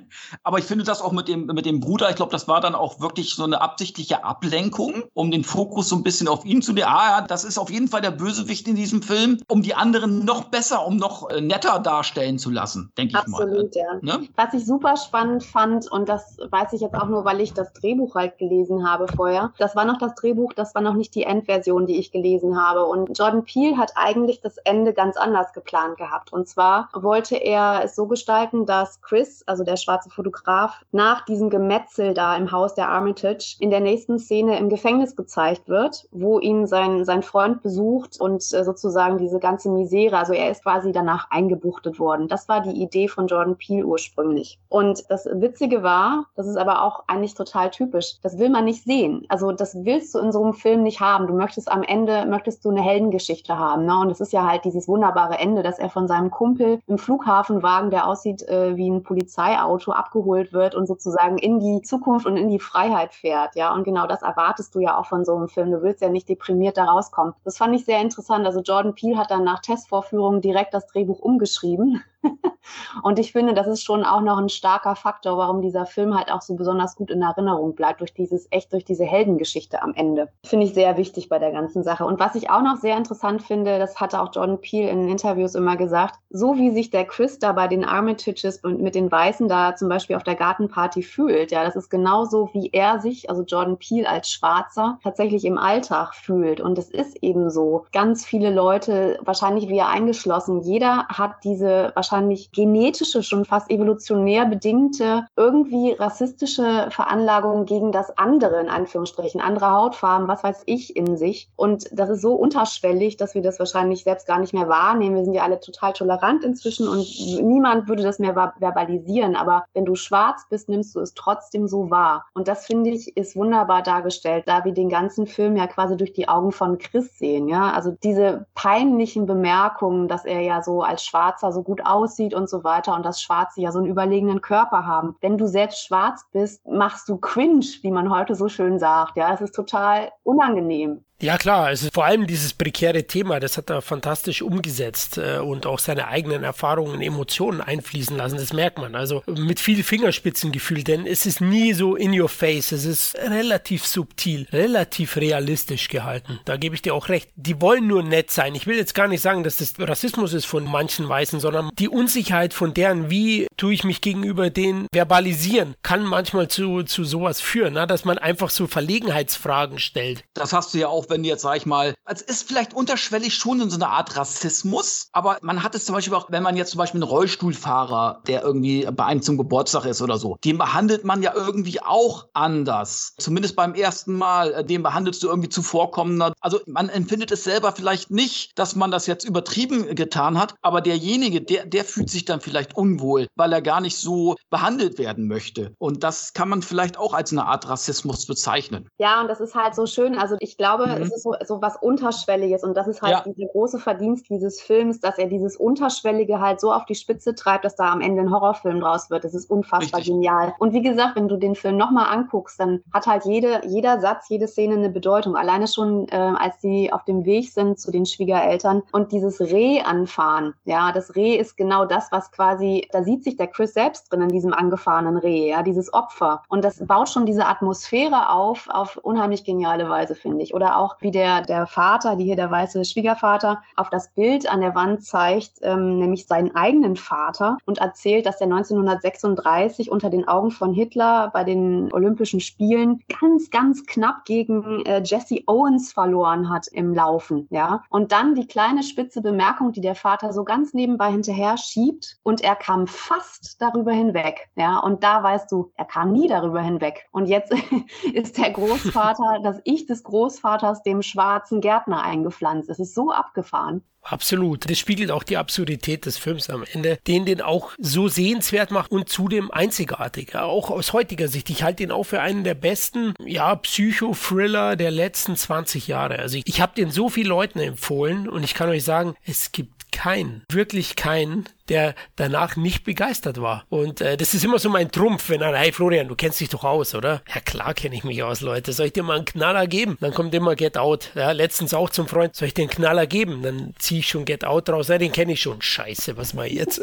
Aber ich finde das auch mit dem, mit dem Bruder, ich glaube, das war dann auch wirklich so eine absichtliche Ablenkung, um den Fokus so ein bisschen auf ihn zu nehmen. Ah, ja, das ist auf jeden Fall der Bösewicht in diesem Film, um die anderen noch besser, um noch äh, netter darstellen zu lassen, denke ich mal. Absolut, ja. Ne? Was ich super spannend fand, und das weiß ich jetzt auch nur, weil ich das Drehbuch halt gelesen habe vorher, das war noch das Drehbuch, das war noch nicht die Endversion, die ich gelesen habe. Und Jordan Peele hat eigentlich das Ende ganz anders geplant gehabt. Und zwar wollte er es so gestalten, dass Chris, also der schwarze Fotograf, nach diesem Gemetzel da im Haus der Armitage in der nächsten Szene im Gefängnis gezeigt wird, wo ihn sein, sein Freund besucht und äh, sozusagen diese ganze Misere, also er ist quasi danach eingebuchtet worden. Das war die Idee von Jordan Peele ursprünglich. Und das Witzige war, das ist aber auch eigentlich total typisch, das will man nicht sehen. Also das willst du in so einem Film nicht haben. Du möchtest am Ende, möchtest du eine Heldengeschichte haben. Ne? Und es ist ja halt dieses wunderbare Ende, dass er von seinem Kumpel im Flughafenwagen, der aussieht äh, wie ein Polizeiauto, abgeholt wird und sozusagen in die Zukunft und in die Freiheit fährt. Ja, und genau das erwartest du ja auch von so einem Film. Du willst ja nicht deprimiert da rauskommen. Das fand ich sehr interessant. Also Jordan Peele hat dann nach Testvorführungen direkt das Drehbuch umgeschrieben und ich finde, das ist schon auch noch ein starker Faktor, warum dieser Film halt auch so besonders gut in Erinnerung bleibt, durch dieses, echt durch diese Heldengeschichte am Ende. Finde ich sehr wichtig bei der ganzen Sache. Und was ich auch noch sehr interessant finde, das hatte auch Jordan Peele in Interviews immer gesagt, so wie sich der Chris da bei den Armitages und mit den Weißen da zum Beispiel auf der Gartenparty fühlt, ja, das ist genauso, wie er sich, also Jordan Peele als Schwarzer, tatsächlich im Alltag fühlt. Und es ist eben so. Ganz viele Leute, wahrscheinlich wir eingeschlossen, jeder hat diese wahrscheinlich wahrscheinlich genetische, schon fast evolutionär bedingte, irgendwie rassistische Veranlagung gegen das andere, in Anführungsstrichen, andere Hautfarben, was weiß ich, in sich. Und das ist so unterschwellig, dass wir das wahrscheinlich selbst gar nicht mehr wahrnehmen. Wir sind ja alle total tolerant inzwischen und niemand würde das mehr verbalisieren. Aber wenn du schwarz bist, nimmst du es trotzdem so wahr. Und das finde ich ist wunderbar dargestellt, da wir den ganzen Film ja quasi durch die Augen von Chris sehen. Ja, also diese peinlichen Bemerkungen, dass er ja so als Schwarzer so gut aussieht, und so weiter und dass Schwarze ja so einen überlegenen Körper haben. Wenn du selbst schwarz bist, machst du cringe, wie man heute so schön sagt. Ja, es ist total unangenehm. Ja klar, also vor allem dieses prekäre Thema, das hat er fantastisch umgesetzt äh, und auch seine eigenen Erfahrungen, Emotionen einfließen lassen, das merkt man. Also mit viel Fingerspitzengefühl, denn es ist nie so in your face, es ist relativ subtil, relativ realistisch gehalten. Da gebe ich dir auch recht. Die wollen nur nett sein. Ich will jetzt gar nicht sagen, dass das Rassismus ist von manchen Weißen, sondern die Unsicherheit von deren, wie tue ich mich gegenüber denen verbalisieren, kann manchmal zu, zu sowas führen, na? dass man einfach so Verlegenheitsfragen stellt. Das hast du ja auch wenn jetzt, sag ich mal, es ist vielleicht unterschwellig schon in so einer Art Rassismus, aber man hat es zum Beispiel auch, wenn man jetzt zum Beispiel einen Rollstuhlfahrer, der irgendwie bei einem zum Geburtstag ist oder so, den behandelt man ja irgendwie auch anders. Zumindest beim ersten Mal, äh, den behandelst du irgendwie zuvorkommender. Also man empfindet es selber vielleicht nicht, dass man das jetzt übertrieben getan hat, aber derjenige, der, der fühlt sich dann vielleicht unwohl, weil er gar nicht so behandelt werden möchte. Und das kann man vielleicht auch als eine Art Rassismus bezeichnen. Ja, und das ist halt so schön. Also ich glaube, es ist so, so was Unterschwelliges und das ist halt ja. dieser große Verdienst dieses Films, dass er dieses Unterschwellige halt so auf die Spitze treibt, dass da am Ende ein Horrorfilm draus wird. Das ist unfassbar Richtig. genial. Und wie gesagt, wenn du den Film nochmal anguckst, dann hat halt jede, jeder Satz, jede Szene eine Bedeutung. Alleine schon, äh, als sie auf dem Weg sind zu den Schwiegereltern und dieses Reh anfahren. Ja, das Reh ist genau das, was quasi, da sieht sich der Chris selbst drin in diesem angefahrenen Reh, ja, dieses Opfer. Und das baut schon diese Atmosphäre auf, auf unheimlich geniale Weise, finde ich. Oder auch auch, wie der, der Vater, die hier der weiße Schwiegervater, auf das Bild an der Wand zeigt, ähm, nämlich seinen eigenen Vater und erzählt, dass er 1936 unter den Augen von Hitler bei den Olympischen Spielen ganz, ganz knapp gegen äh, Jesse Owens verloren hat im Laufen. Ja? Und dann die kleine spitze Bemerkung, die der Vater so ganz nebenbei hinterher schiebt und er kam fast darüber hinweg. Ja? Und da weißt du, er kam nie darüber hinweg. Und jetzt ist der Großvater, das Ich des Großvaters dem schwarzen Gärtner eingepflanzt. Es ist so abgefahren. Absolut. Das spiegelt auch die Absurdität des Films am Ende, den den auch so sehenswert macht und zudem einzigartig. Auch aus heutiger Sicht. Ich halte ihn auch für einen der besten, ja, Psycho-Thriller der letzten 20 Jahre. Also ich, ich habe den so vielen Leuten empfohlen und ich kann euch sagen, es gibt keinen, wirklich keinen, der danach nicht begeistert war. Und äh, das ist immer so mein Trumpf, wenn einer, hey Florian, du kennst dich doch aus, oder? Ja klar kenne ich mich aus, Leute. Soll ich dir mal einen Knaller geben? Dann kommt immer Get Out. Ja, letztens auch zum Freund, soll ich einen Knaller geben? Dann ziehe ich schon Get Out raus. Ja, den kenne ich schon. Scheiße, was mal jetzt?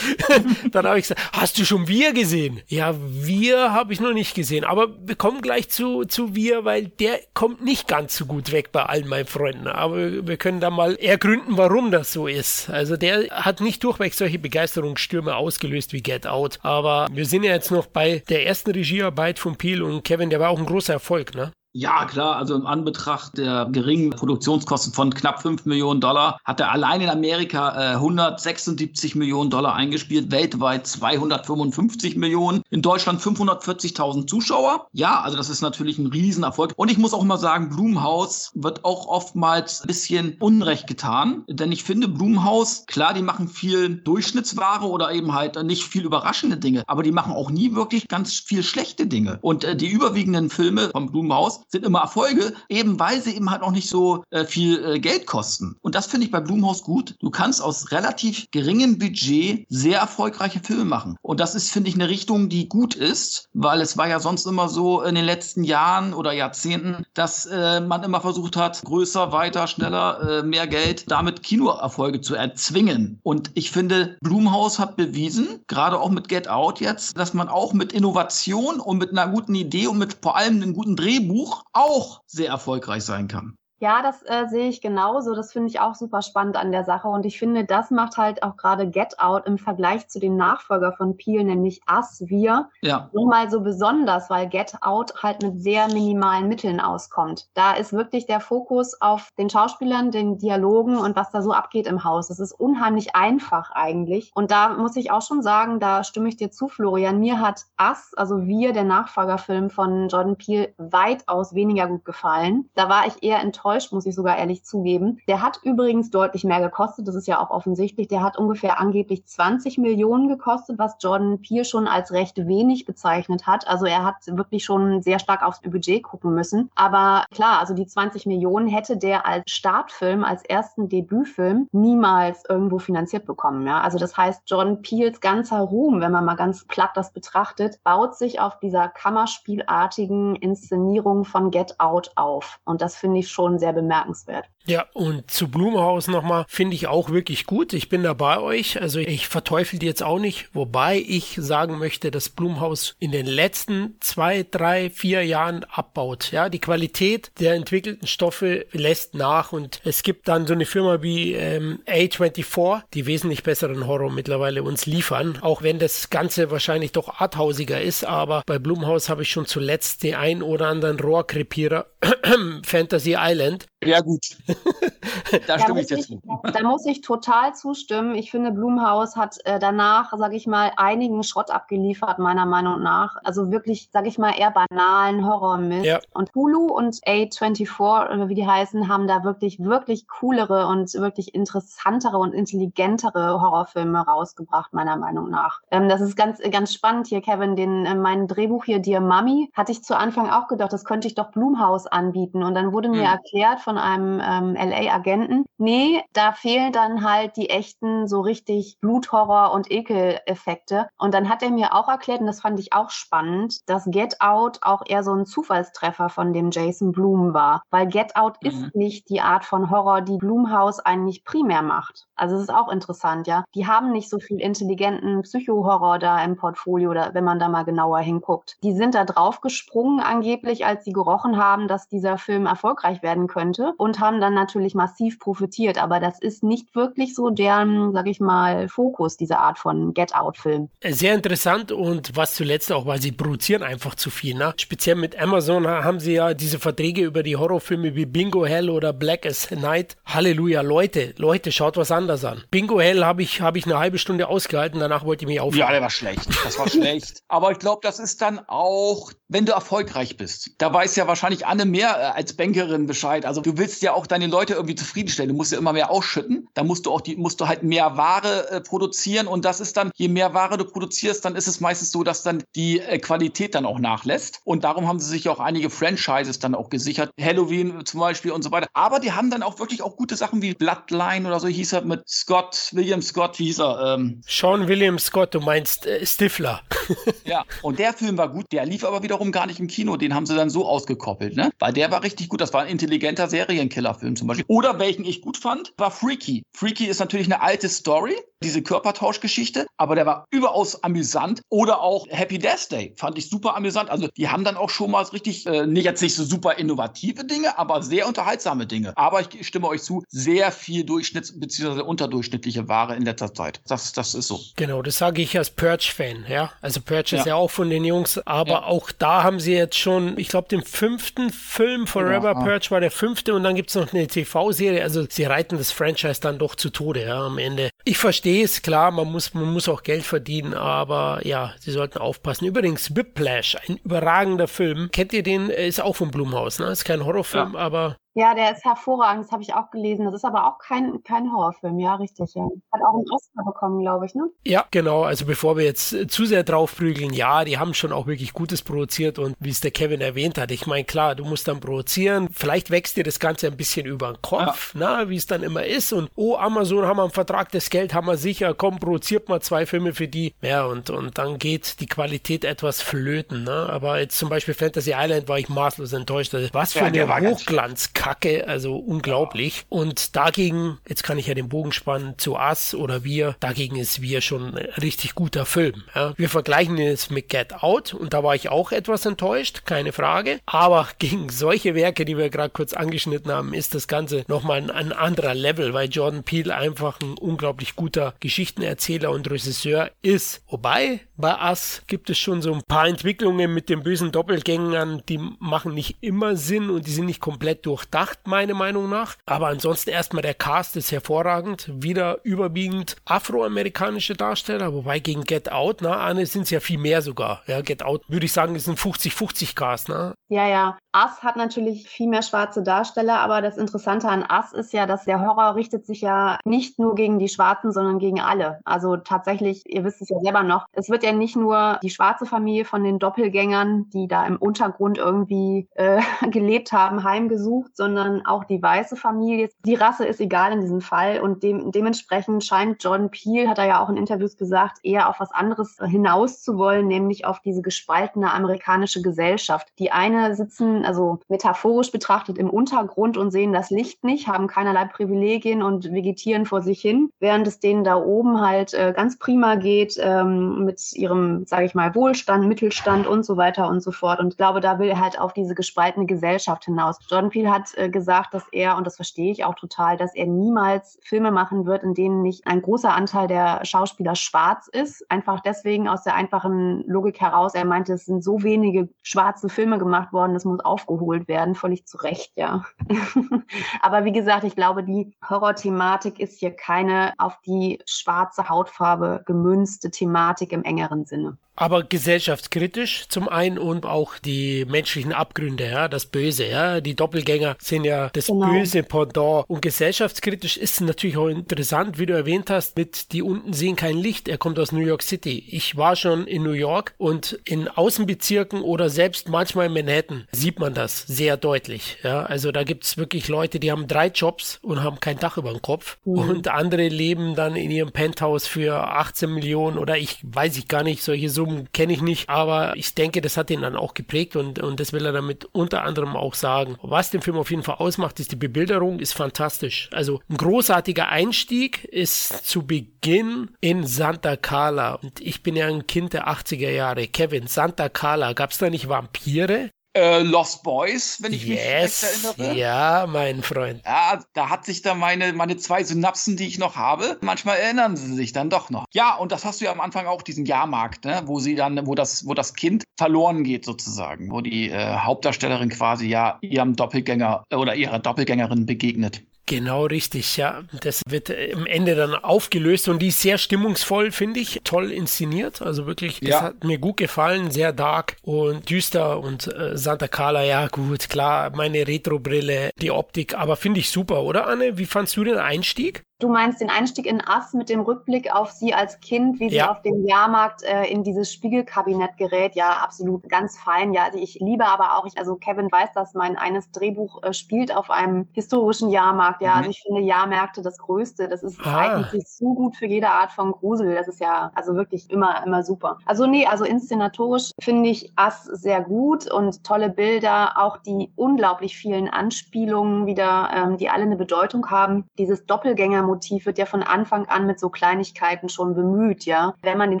dann habe ich gesagt, hast du schon Wir gesehen? Ja, Wir habe ich noch nicht gesehen. Aber wir kommen gleich zu, zu Wir, weil der kommt nicht ganz so gut weg bei allen meinen Freunden. Aber wir können da mal ergründen, warum das so ist. Also der hat nicht durchweg solche Begeisterungsstürme ausgelöst wie Get Out. Aber wir sind ja jetzt noch bei der ersten Regiearbeit von Peel und Kevin, der war auch ein großer Erfolg, ne? Ja, klar. Also im Anbetracht der geringen Produktionskosten von knapp 5 Millionen Dollar hat er allein in Amerika äh, 176 Millionen Dollar eingespielt, weltweit 255 Millionen, in Deutschland 540.000 Zuschauer. Ja, also das ist natürlich ein Riesenerfolg. Und ich muss auch mal sagen, Blumhaus wird auch oftmals ein bisschen Unrecht getan. Denn ich finde, Blumhaus, klar, die machen viel Durchschnittsware oder eben halt nicht viel überraschende Dinge, aber die machen auch nie wirklich ganz viel schlechte Dinge. Und äh, die überwiegenden Filme von Blumhaus sind immer Erfolge, eben weil sie eben halt auch nicht so äh, viel äh, Geld kosten. Und das finde ich bei Blumhaus gut. Du kannst aus relativ geringem Budget sehr erfolgreiche Filme machen. Und das ist, finde ich, eine Richtung, die gut ist, weil es war ja sonst immer so in den letzten Jahren oder Jahrzehnten, dass äh, man immer versucht hat, größer, weiter, schneller, äh, mehr Geld, damit Kinoerfolge zu erzwingen. Und ich finde, Blumhaus hat bewiesen, gerade auch mit Get Out jetzt, dass man auch mit Innovation und mit einer guten Idee und mit vor allem einem guten Drehbuch auch sehr erfolgreich sein kann. Ja, das äh, sehe ich genauso. Das finde ich auch super spannend an der Sache. Und ich finde, das macht halt auch gerade Get Out im Vergleich zu dem Nachfolger von Peel, nämlich Us, Wir, ja. nochmal so besonders, weil Get Out halt mit sehr minimalen Mitteln auskommt. Da ist wirklich der Fokus auf den Schauspielern, den Dialogen und was da so abgeht im Haus. Das ist unheimlich einfach eigentlich. Und da muss ich auch schon sagen, da stimme ich dir zu, Florian. Mir hat Us, also Wir, der Nachfolgerfilm von Jordan Peele, weitaus weniger gut gefallen. Da war ich eher enttäuscht enttäuscht, muss ich sogar ehrlich zugeben. Der hat übrigens deutlich mehr gekostet, das ist ja auch offensichtlich. Der hat ungefähr angeblich 20 Millionen gekostet, was Jordan Peele schon als recht wenig bezeichnet hat. Also er hat wirklich schon sehr stark aufs Budget gucken müssen. Aber klar, also die 20 Millionen hätte der als Startfilm, als ersten Debütfilm niemals irgendwo finanziert bekommen. Ja? Also das heißt, Jordan Peels ganzer Ruhm, wenn man mal ganz platt das betrachtet, baut sich auf dieser Kammerspielartigen Inszenierung von Get Out auf. Und das finde ich schon sehr bemerkenswert. Ja, und zu Blumhaus nochmal, finde ich auch wirklich gut. Ich bin da bei euch. Also ich verteufel die jetzt auch nicht, wobei ich sagen möchte, dass Blumhaus in den letzten zwei, drei, vier Jahren abbaut. Ja, die Qualität der entwickelten Stoffe lässt nach und es gibt dann so eine Firma wie ähm, A24, die wesentlich besseren Horror mittlerweile uns liefern. Auch wenn das Ganze wahrscheinlich doch arthausiger ist, aber bei Blumhaus habe ich schon zuletzt den ein oder anderen Rohrkrepierer Fantasy Island England Ja, gut. da stimme ich dir zu. Da muss ich total zustimmen. Ich finde, Blumhaus hat äh, danach, sage ich mal, einigen Schrott abgeliefert, meiner Meinung nach. Also wirklich, sage ich mal, eher banalen Horrormist. Ja. Und Hulu und A24, wie die heißen, haben da wirklich, wirklich coolere und wirklich interessantere und intelligentere Horrorfilme rausgebracht, meiner Meinung nach. Ähm, das ist ganz, ganz spannend hier, Kevin. Den, äh, mein Drehbuch hier, Dear Mummy, hatte ich zu Anfang auch gedacht, das könnte ich doch Blumhaus anbieten. Und dann wurde mir mhm. erklärt von einem ähm, LA-Agenten, nee, da fehlen dann halt die echten so richtig Bluthorror- und Ekeleffekte. Und dann hat er mir auch erklärt, und das fand ich auch spannend, dass Get Out auch eher so ein Zufallstreffer von dem Jason Blum war. Weil Get Out mhm. ist nicht die Art von Horror, die Blumhaus eigentlich primär macht. Also es ist auch interessant, ja. Die haben nicht so viel intelligenten Psycho-Horror da im Portfolio, oder wenn man da mal genauer hinguckt. Die sind da drauf gesprungen angeblich, als sie gerochen haben, dass dieser Film erfolgreich werden könnte und haben dann natürlich massiv profitiert. Aber das ist nicht wirklich so deren, sag ich mal, Fokus, diese Art von Get-Out-Film. Sehr interessant und was zuletzt auch, weil sie produzieren einfach zu viel. Ne? Speziell mit Amazon haben sie ja diese Verträge über die Horrorfilme wie Bingo Hell oder Black as Night. Halleluja, Leute, Leute, schaut was anderes an. Bingo Hell habe ich, hab ich eine halbe Stunde ausgehalten, danach wollte ich mich aufhören. Ja, der war schlecht. Das war schlecht. Aber ich glaube, das ist dann auch, wenn du erfolgreich bist. Da weiß ja wahrscheinlich Anne mehr äh, als Bankerin Bescheid. Also du du willst ja auch deine Leute irgendwie zufriedenstellen. Du musst ja immer mehr ausschütten. Da musst du auch die, musst du halt mehr Ware äh, produzieren. Und das ist dann, je mehr Ware du produzierst, dann ist es meistens so, dass dann die äh, Qualität dann auch nachlässt. Und darum haben sie sich auch einige Franchises dann auch gesichert. Halloween zum Beispiel und so weiter. Aber die haben dann auch wirklich auch gute Sachen wie Bloodline oder so hieß er mit Scott, William Scott, hieß er? Ähm, Sean William Scott, du meinst äh, Stifler. ja, und der Film war gut. Der lief aber wiederum gar nicht im Kino. Den haben sie dann so ausgekoppelt, ne? Weil der war richtig gut. Das war ein intelligenter Serienkillerfilm zum Beispiel. Oder welchen ich gut fand, war Freaky. Freaky ist natürlich eine alte Story, diese Körpertauschgeschichte, aber der war überaus amüsant. Oder auch Happy Death Day fand ich super amüsant. Also die haben dann auch schon mal richtig, äh, nicht jetzt nicht so super innovative Dinge, aber sehr unterhaltsame Dinge. Aber ich stimme euch zu, sehr viel Durchschnitts- bzw. unterdurchschnittliche Ware in letzter Zeit. Das, das ist so. Genau, das sage ich als Purge-Fan, ja. Also Purge ja. ist ja auch von den Jungs, aber ja. auch da haben sie jetzt schon, ich glaube, den fünften Film Forever ja. Purge war der fünfte und dann gibt es noch eine TV-Serie. Also sie reiten das Franchise dann doch zu Tode, ja, am Ende. Ich verstehe es, klar, man muss, man muss auch Geld verdienen, aber ja, sie sollten aufpassen. Übrigens, Whiplash, ein überragender Film. Kennt ihr den? Ist auch vom Blumhaus, ne? Ist kein Horrorfilm, aber ja, der ist hervorragend, das habe ich auch gelesen. Das ist aber auch kein, kein Horrorfilm, ja, richtig, ja. Hat auch einen Oscar bekommen, glaube ich, ne? Ja, genau. Also bevor wir jetzt äh, zu sehr drauf prügeln, ja, die haben schon auch wirklich Gutes produziert und wie es der Kevin erwähnt hat, ich meine, klar, du musst dann produzieren, vielleicht wächst dir das Ganze ein bisschen über den Kopf, ja. na, wie es dann immer ist und oh, Amazon haben wir einen Vertrag, das Geld haben wir sicher, komm, produziert mal zwei Filme für die. Ja, und, und dann geht die Qualität etwas flöten, ne? Aber jetzt zum Beispiel Fantasy Island war ich maßlos enttäuscht. Also, was für ja, eine Hochglanz Kacke, also unglaublich. Und dagegen, jetzt kann ich ja den Bogen spannen zu Us oder Wir, dagegen ist Wir schon ein richtig guter Film. Ja. Wir vergleichen ihn jetzt mit Get Out und da war ich auch etwas enttäuscht, keine Frage. Aber gegen solche Werke, die wir gerade kurz angeschnitten haben, ist das Ganze nochmal ein, ein anderer Level, weil Jordan Peele einfach ein unglaublich guter Geschichtenerzähler und Regisseur ist. Wobei, bei Us gibt es schon so ein paar Entwicklungen mit den bösen Doppelgängern, die machen nicht immer Sinn und die sind nicht komplett durchdacht meiner Meinung nach. Aber ansonsten erstmal der Cast ist hervorragend. Wieder überwiegend afroamerikanische Darsteller, wobei gegen Get Out, na, Anne, sind es ja viel mehr sogar. Ja, Get Out würde ich sagen, ist ein 50-50 Cast, ne? Ja, ja. Us hat natürlich viel mehr schwarze Darsteller, aber das Interessante an Us ist ja, dass der Horror richtet sich ja nicht nur gegen die Schwarzen, sondern gegen alle. Also tatsächlich, ihr wisst es ja selber noch, es wird ja nicht nur die schwarze Familie von den Doppelgängern, die da im Untergrund irgendwie äh, gelebt haben, heimgesucht, sondern auch die weiße Familie. Die Rasse ist egal in diesem Fall und dem, dementsprechend scheint John Peel, hat er ja auch in Interviews gesagt, eher auf was anderes hinaus zu wollen, nämlich auf diese gespaltene amerikanische Gesellschaft. Die eine sitzen also metaphorisch betrachtet, im Untergrund und sehen das Licht nicht, haben keinerlei Privilegien und vegetieren vor sich hin, während es denen da oben halt äh, ganz prima geht ähm, mit ihrem, sage ich mal, Wohlstand, Mittelstand und so weiter und so fort. Und ich glaube, da will er halt auf diese gespaltene Gesellschaft hinaus. Jordan Peele hat äh, gesagt, dass er, und das verstehe ich auch total, dass er niemals Filme machen wird, in denen nicht ein großer Anteil der Schauspieler schwarz ist. Einfach deswegen aus der einfachen Logik heraus. Er meinte, es sind so wenige schwarze Filme gemacht worden, das muss auch aufgeholt werden, völlig zu Recht, ja. Aber wie gesagt, ich glaube, die Horror-Thematik ist hier keine auf die schwarze Hautfarbe gemünzte Thematik im engeren Sinne aber gesellschaftskritisch zum einen und auch die menschlichen Abgründe, ja, das Böse, ja, die Doppelgänger sind ja das genau. böse Pendant und gesellschaftskritisch ist natürlich auch interessant, wie du erwähnt hast, mit die unten sehen kein Licht, er kommt aus New York City. Ich war schon in New York und in Außenbezirken oder selbst manchmal in Manhattan sieht man das sehr deutlich, ja, also da gibt's wirklich Leute, die haben drei Jobs und haben kein Dach über dem Kopf mhm. und andere leben dann in ihrem Penthouse für 18 Millionen oder ich weiß ich gar nicht, solche Summen Summen kenne ich nicht, aber ich denke, das hat ihn dann auch geprägt und, und das will er damit unter anderem auch sagen. Was den Film auf jeden Fall ausmacht, ist die Bebilderung, ist fantastisch. Also ein großartiger Einstieg ist zu Beginn in Santa Carla und ich bin ja ein Kind der 80er Jahre. Kevin, Santa Carla, gab es da nicht Vampire? Äh, Lost Boys, wenn ich yes. mich recht erinnere. Ja, mein Freund. Ja, da hat sich da meine, meine zwei Synapsen, die ich noch habe, manchmal erinnern sie sich dann doch noch. Ja, und das hast du ja am Anfang auch, diesen Jahrmarkt, ne, wo sie dann, wo das, wo das Kind verloren geht sozusagen, wo die äh, Hauptdarstellerin quasi ja ihrem Doppelgänger äh, oder ihrer Doppelgängerin begegnet. Genau richtig, ja. Das wird am Ende dann aufgelöst und die ist sehr stimmungsvoll, finde ich. Toll inszeniert. Also wirklich, das ja. hat mir gut gefallen. Sehr dark und düster und äh, Santa Carla, ja gut, klar, meine Retro-Brille, die Optik, aber finde ich super, oder Anne? Wie fandst du den Einstieg? Du meinst den Einstieg in Ass mit dem Rückblick auf sie als Kind, wie sie ja. auf dem Jahrmarkt äh, in dieses Spiegelkabinett gerät. Ja, absolut ganz fein. Ja, also ich liebe aber auch, ich, also Kevin weiß, dass mein eines Drehbuch äh, spielt auf einem historischen Jahrmarkt. Ja, mhm. also ich finde Jahrmärkte das Größte. Das ist ah. eigentlich so gut für jede Art von Grusel. Das ist ja also wirklich immer, immer super. Also nee, also inszenatorisch finde ich Ass sehr gut und tolle Bilder, auch die unglaublich vielen Anspielungen wieder, ähm, die alle eine Bedeutung haben. Dieses Doppelgänger Motiv wird ja von Anfang an mit so Kleinigkeiten schon bemüht, ja. Wenn man den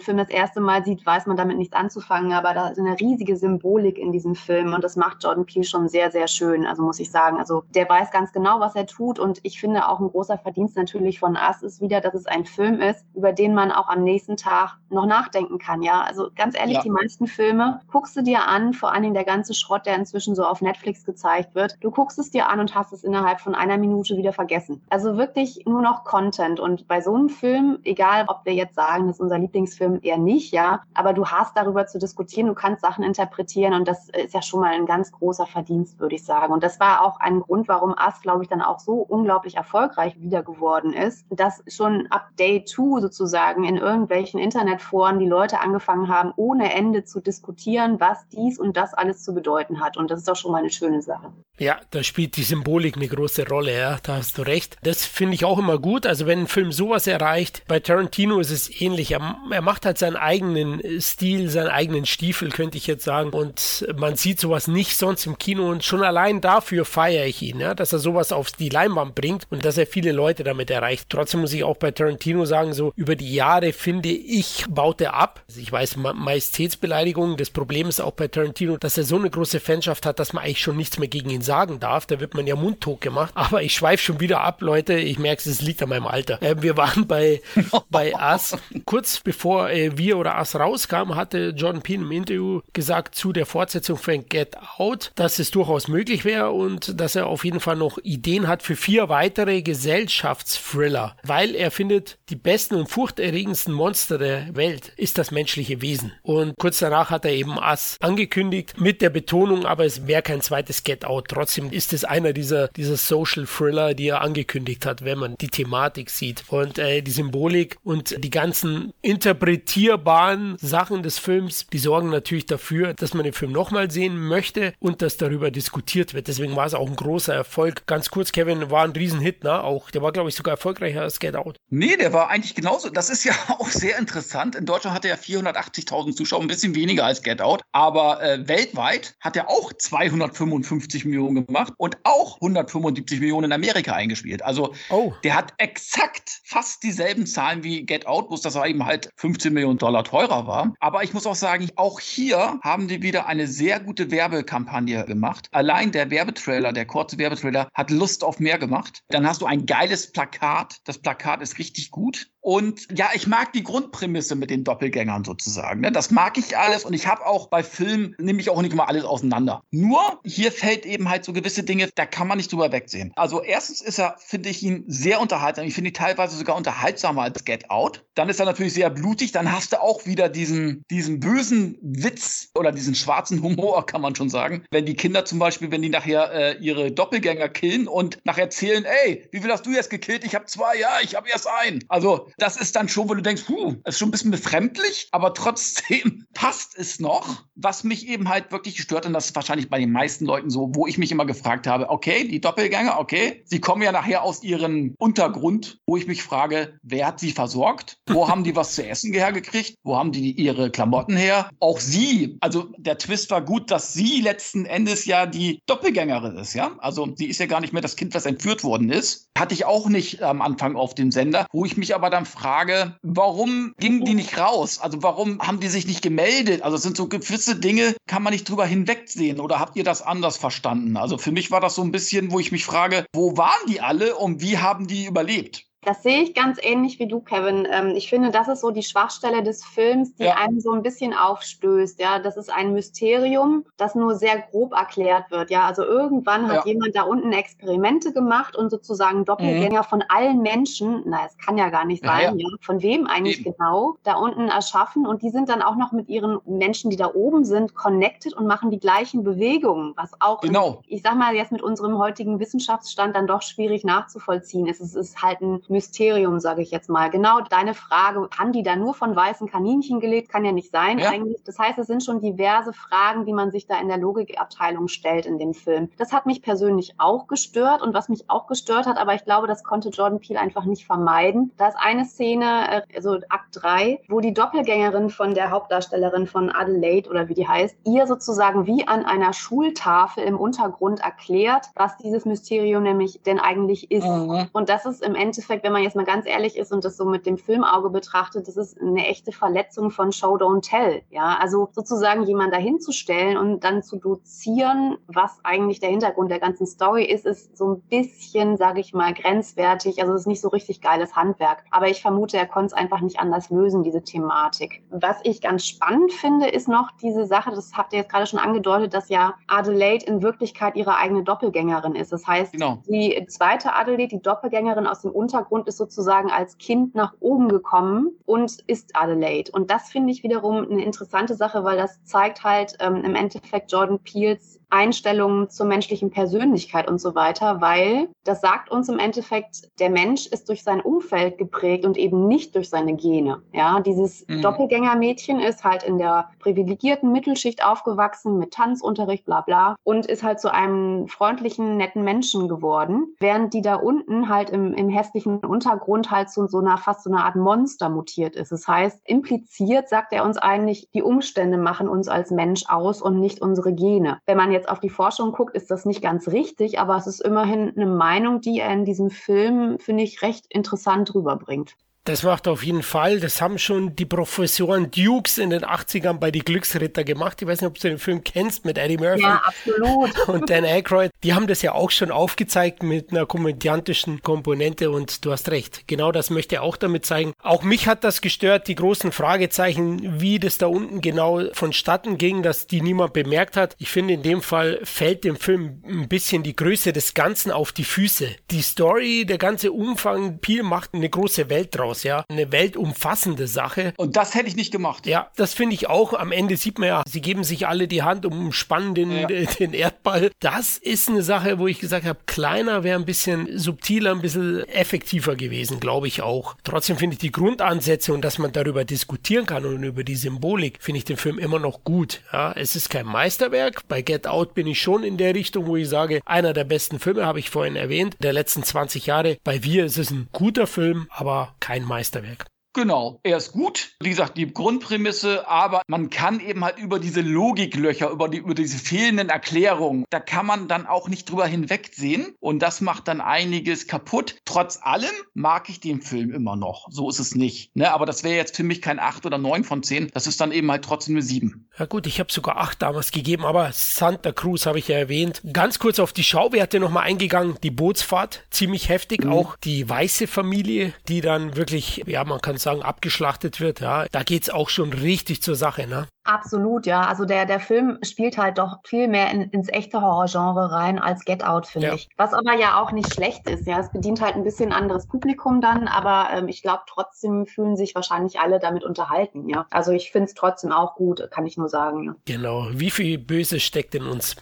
Film das erste Mal sieht, weiß man damit nichts anzufangen, aber da ist eine riesige Symbolik in diesem Film und das macht Jordan Peele schon sehr, sehr schön, also muss ich sagen. Also der weiß ganz genau, was er tut und ich finde auch ein großer Verdienst natürlich von Us ist wieder, dass es ein Film ist, über den man auch am nächsten Tag noch nachdenken kann, ja. Also ganz ehrlich, ja. die meisten Filme guckst du dir an, vor allen Dingen der ganze Schrott, der inzwischen so auf Netflix gezeigt wird. Du guckst es dir an und hast es innerhalb von einer Minute wieder vergessen. Also wirklich nur noch Content. Und bei so einem Film, egal ob wir jetzt sagen, das ist unser Lieblingsfilm, eher nicht, ja, aber du hast darüber zu diskutieren, du kannst Sachen interpretieren und das ist ja schon mal ein ganz großer Verdienst, würde ich sagen. Und das war auch ein Grund, warum Us, glaube ich, dann auch so unglaublich erfolgreich wieder geworden ist, dass schon ab Day 2 sozusagen in irgendwelchen Internetforen die Leute angefangen haben, ohne Ende zu diskutieren, was dies und das alles zu bedeuten hat. Und das ist doch schon mal eine schöne Sache. Ja, da spielt die Symbolik eine große Rolle, ja, da hast du recht. Das finde ich auch immer gut. Also wenn ein Film sowas erreicht, bei Tarantino ist es ähnlich. Er, er, macht halt seinen eigenen Stil, seinen eigenen Stiefel, könnte ich jetzt sagen. Und man sieht sowas nicht sonst im Kino. Und schon allein dafür feiere ich ihn, ja, dass er sowas auf die Leinwand bringt und dass er viele Leute damit erreicht. Trotzdem muss ich auch bei Tarantino sagen, so über die Jahre finde ich, baut er ab. Also ich weiß, Majestätsbeleidigung. Das Problem ist auch bei Tarantino, dass er so eine große Fanschaft hat, dass man eigentlich schon nichts mehr gegen ihn sagen darf. Da wird man ja mundtot gemacht. Aber ich schweife schon wieder ab, Leute. Ich merke, es liegt an meinem Alter. Äh, wir waren bei, bei As. Kurz bevor äh, wir oder As rauskam, hatte John Peen im Interview gesagt zu der Fortsetzung von Get Out, dass es durchaus möglich wäre und dass er auf jeden Fall noch Ideen hat für vier weitere Gesellschaftsthriller, weil er findet, die besten und furchterregendsten Monster der Welt ist das menschliche Wesen. Und kurz danach hat er eben As angekündigt mit der Betonung, aber es wäre kein zweites Get Out trotzdem ist es einer dieser, dieser Social Thriller, die er angekündigt hat, wenn man die Thematik sieht. Und äh, die Symbolik und die ganzen interpretierbaren Sachen des Films, die sorgen natürlich dafür, dass man den Film nochmal sehen möchte und dass darüber diskutiert wird. Deswegen war es auch ein großer Erfolg. Ganz kurz, Kevin, war ein Riesenhit, ne? Auch, der war, glaube ich, sogar erfolgreicher als Get Out. Nee, der war eigentlich genauso. Das ist ja auch sehr interessant. In Deutschland hatte er 480.000 Zuschauer, ein bisschen weniger als Get Out. Aber äh, weltweit hat er auch 255 Millionen Millionen gemacht und auch 175 Millionen in Amerika eingespielt. Also oh. der hat exakt fast dieselben Zahlen wie Get Out, bloß dass er eben halt 15 Millionen Dollar teurer war. Aber ich muss auch sagen, auch hier haben die wieder eine sehr gute Werbekampagne gemacht. Allein der Werbetrailer, der kurze Werbetrailer, hat Lust auf mehr gemacht. Dann hast du ein geiles Plakat. Das Plakat ist richtig gut. Und ja, ich mag die Grundprämisse mit den Doppelgängern sozusagen. Ne? Das mag ich alles und ich habe auch bei Filmen, nehme ich auch nicht immer alles auseinander. Nur hier fällt eben halt so gewisse Dinge, da kann man nicht drüber wegsehen. Also erstens ist er, finde ich ihn sehr unterhaltsam. Ich finde ihn teilweise sogar unterhaltsamer als Get Out. Dann ist er natürlich sehr blutig. Dann hast du auch wieder diesen, diesen bösen Witz oder diesen schwarzen Humor, kann man schon sagen. Wenn die Kinder zum Beispiel, wenn die nachher äh, ihre Doppelgänger killen und nachher erzählen, ey, wie viel hast du jetzt gekillt? Ich habe zwei, ja, ich habe erst einen. Also das ist dann schon, wo du denkst, puh, ist schon ein bisschen befremdlich, aber trotzdem passt es noch. Was mich eben halt wirklich gestört, und das ist wahrscheinlich bei den meisten Leuten so, wo ich mich immer gefragt habe, okay, die Doppelgänger, okay, sie kommen ja nachher aus ihrem Untergrund, wo ich mich frage, wer hat sie versorgt? Wo haben die was zu essen hergekriegt? Wo haben die ihre Klamotten her? Auch sie, also der Twist war gut, dass sie letzten Endes ja die Doppelgängerin ist, ja? Also sie ist ja gar nicht mehr das Kind, was entführt worden ist. Hatte ich auch nicht am Anfang auf dem Sender, wo ich mich aber dann frage, warum gingen die nicht raus? Also warum haben die sich nicht gemeldet? Also es sind so gewisse Dinge, kann man nicht drüber hinwegsehen oder habt ihr das anders verstanden? Also für mich war das so ein bisschen, wo ich mich frage, wo waren die alle und wie haben die überlebt? Das sehe ich ganz ähnlich wie du, Kevin. Ähm, ich finde, das ist so die Schwachstelle des Films, die ja. einem so ein bisschen aufstößt. Ja, das ist ein Mysterium, das nur sehr grob erklärt wird. Ja, also irgendwann hat ja. jemand da unten Experimente gemacht und sozusagen Doppelgänger mhm. von allen Menschen, na, es kann ja gar nicht sein, ja, von wem eigentlich Eben. genau, da unten erschaffen und die sind dann auch noch mit ihren Menschen, die da oben sind, connected und machen die gleichen Bewegungen, was auch, genau. ich sag mal jetzt mit unserem heutigen Wissenschaftsstand dann doch schwierig nachzuvollziehen ist. Es ist halt ein Mysterium, sage ich jetzt mal. Genau deine Frage, haben die da nur von weißen Kaninchen gelebt? Kann ja nicht sein ja. eigentlich. Das heißt, es sind schon diverse Fragen, die man sich da in der Logikabteilung stellt in dem Film. Das hat mich persönlich auch gestört und was mich auch gestört hat, aber ich glaube, das konnte Jordan Peele einfach nicht vermeiden. Da ist eine Szene, also Akt 3, wo die Doppelgängerin von der Hauptdarstellerin von Adelaide oder wie die heißt, ihr sozusagen wie an einer Schultafel im Untergrund erklärt, was dieses Mysterium nämlich denn eigentlich ist. Mhm. Und das ist im Endeffekt, wenn man jetzt mal ganz ehrlich ist und das so mit dem Filmauge betrachtet, das ist eine echte Verletzung von Show Don't Tell. Ja, also sozusagen jemand dahinzustellen und dann zu dozieren, was eigentlich der Hintergrund der ganzen Story ist, ist so ein bisschen, sage ich mal, grenzwertig. Also es ist nicht so richtig geiles Handwerk. Aber ich vermute, er konnte es einfach nicht anders lösen, diese Thematik. Was ich ganz spannend finde, ist noch diese Sache, das habt ihr jetzt gerade schon angedeutet, dass ja Adelaide in Wirklichkeit ihre eigene Doppelgängerin ist. Das heißt, genau. die zweite Adelaide, die Doppelgängerin aus dem Untergrund, ist sozusagen als Kind nach oben gekommen und ist Adelaide. Und das finde ich wiederum eine interessante Sache, weil das zeigt halt ähm, im Endeffekt Jordan Peels Einstellungen zur menschlichen Persönlichkeit und so weiter, weil das sagt uns im Endeffekt, der Mensch ist durch sein Umfeld geprägt und eben nicht durch seine Gene. Ja, dieses mhm. Doppelgängermädchen ist halt in der privilegierten Mittelschicht aufgewachsen mit Tanzunterricht, bla bla, und ist halt zu einem freundlichen, netten Menschen geworden, während die da unten halt im, im hässlichen Untergrund halt zu so einer fast so einer Art Monster mutiert ist. Das heißt, impliziert sagt er uns eigentlich, die Umstände machen uns als Mensch aus und nicht unsere Gene. Wenn man jetzt jetzt auf die Forschung guckt, ist das nicht ganz richtig, aber es ist immerhin eine Meinung, die er in diesem Film, finde ich, recht interessant rüberbringt. Das macht auf jeden Fall. Das haben schon die Professoren Dukes in den 80ern bei Die Glücksritter gemacht. Ich weiß nicht, ob du den Film kennst mit Eddie Murphy. Ja, absolut. Und Dan Aykroyd. Die haben das ja auch schon aufgezeigt mit einer komödiantischen Komponente und du hast recht. Genau das möchte er auch damit zeigen. Auch mich hat das gestört, die großen Fragezeichen, wie das da unten genau vonstatten ging, dass die niemand bemerkt hat. Ich finde, in dem Fall fällt dem Film ein bisschen die Größe des Ganzen auf die Füße. Die Story, der ganze Umfang, Peel macht eine große Welt draus aus, ja. Eine weltumfassende Sache. Und das hätte ich nicht gemacht. Ja, das finde ich auch. Am Ende sieht man ja, sie geben sich alle die Hand und umspannen den, ja. den Erdball. Das ist eine Sache, wo ich gesagt habe, kleiner wäre ein bisschen subtiler, ein bisschen effektiver gewesen, glaube ich auch. Trotzdem finde ich die Grundansätze und dass man darüber diskutieren kann und über die Symbolik, finde ich den Film immer noch gut. Ja, es ist kein Meisterwerk. Bei Get Out bin ich schon in der Richtung, wo ich sage, einer der besten Filme, habe ich vorhin erwähnt, der letzten 20 Jahre. Bei Wir ist es ein guter Film, aber kein ein Meisterwerk. Genau, er ist gut. Wie gesagt, die Grundprämisse, aber man kann eben halt über diese Logiklöcher, über, die, über diese fehlenden Erklärungen, da kann man dann auch nicht drüber hinwegsehen und das macht dann einiges kaputt. Trotz allem mag ich den Film immer noch. So ist es nicht. Ne? Aber das wäre jetzt für mich kein 8 oder 9 von 10. Das ist dann eben halt trotzdem eine 7. Ja gut, ich habe sogar 8 damals gegeben, aber Santa Cruz habe ich ja erwähnt. Ganz kurz auf die Schauwerte nochmal eingegangen. Die Bootsfahrt, ziemlich heftig. Mhm. Auch die weiße Familie, die dann wirklich, ja, man kann sagen, abgeschlachtet wird, ja, da geht's auch schon richtig zur Sache, ne? Absolut, ja. Also der, der Film spielt halt doch viel mehr in, ins echte Horrorgenre rein als Get Out, finde ja. ich. Was aber ja auch nicht schlecht ist, ja. Es bedient halt ein bisschen anderes Publikum dann, aber ähm, ich glaube trotzdem fühlen sich wahrscheinlich alle damit unterhalten, ja. Also ich finde es trotzdem auch gut, kann ich nur sagen, ja. Genau. Wie viel Böse steckt in uns?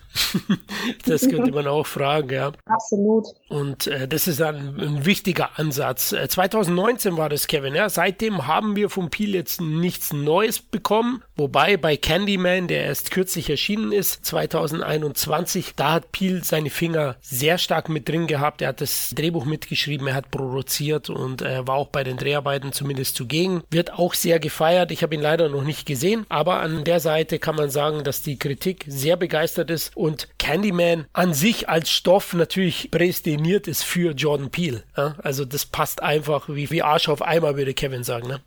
das könnte man auch fragen, ja. Absolut. Und äh, das ist ein, ein wichtiger Ansatz. Äh, 2019 war das, Kevin, ja. Seitdem haben wir vom Peel jetzt nichts Neues bekommen, wobei Wobei bei Candyman, der erst kürzlich erschienen ist, 2021, da hat Peel seine Finger sehr stark mit drin gehabt. Er hat das Drehbuch mitgeschrieben, er hat produziert und er war auch bei den Dreharbeiten zumindest zugegen. Wird auch sehr gefeiert. Ich habe ihn leider noch nicht gesehen, aber an der Seite kann man sagen, dass die Kritik sehr begeistert ist und Candyman an sich als Stoff natürlich prädestiniert ist für Jordan Peele. Ja? Also das passt einfach wie, wie Arsch auf Eimer, würde Kevin sagen. Ne?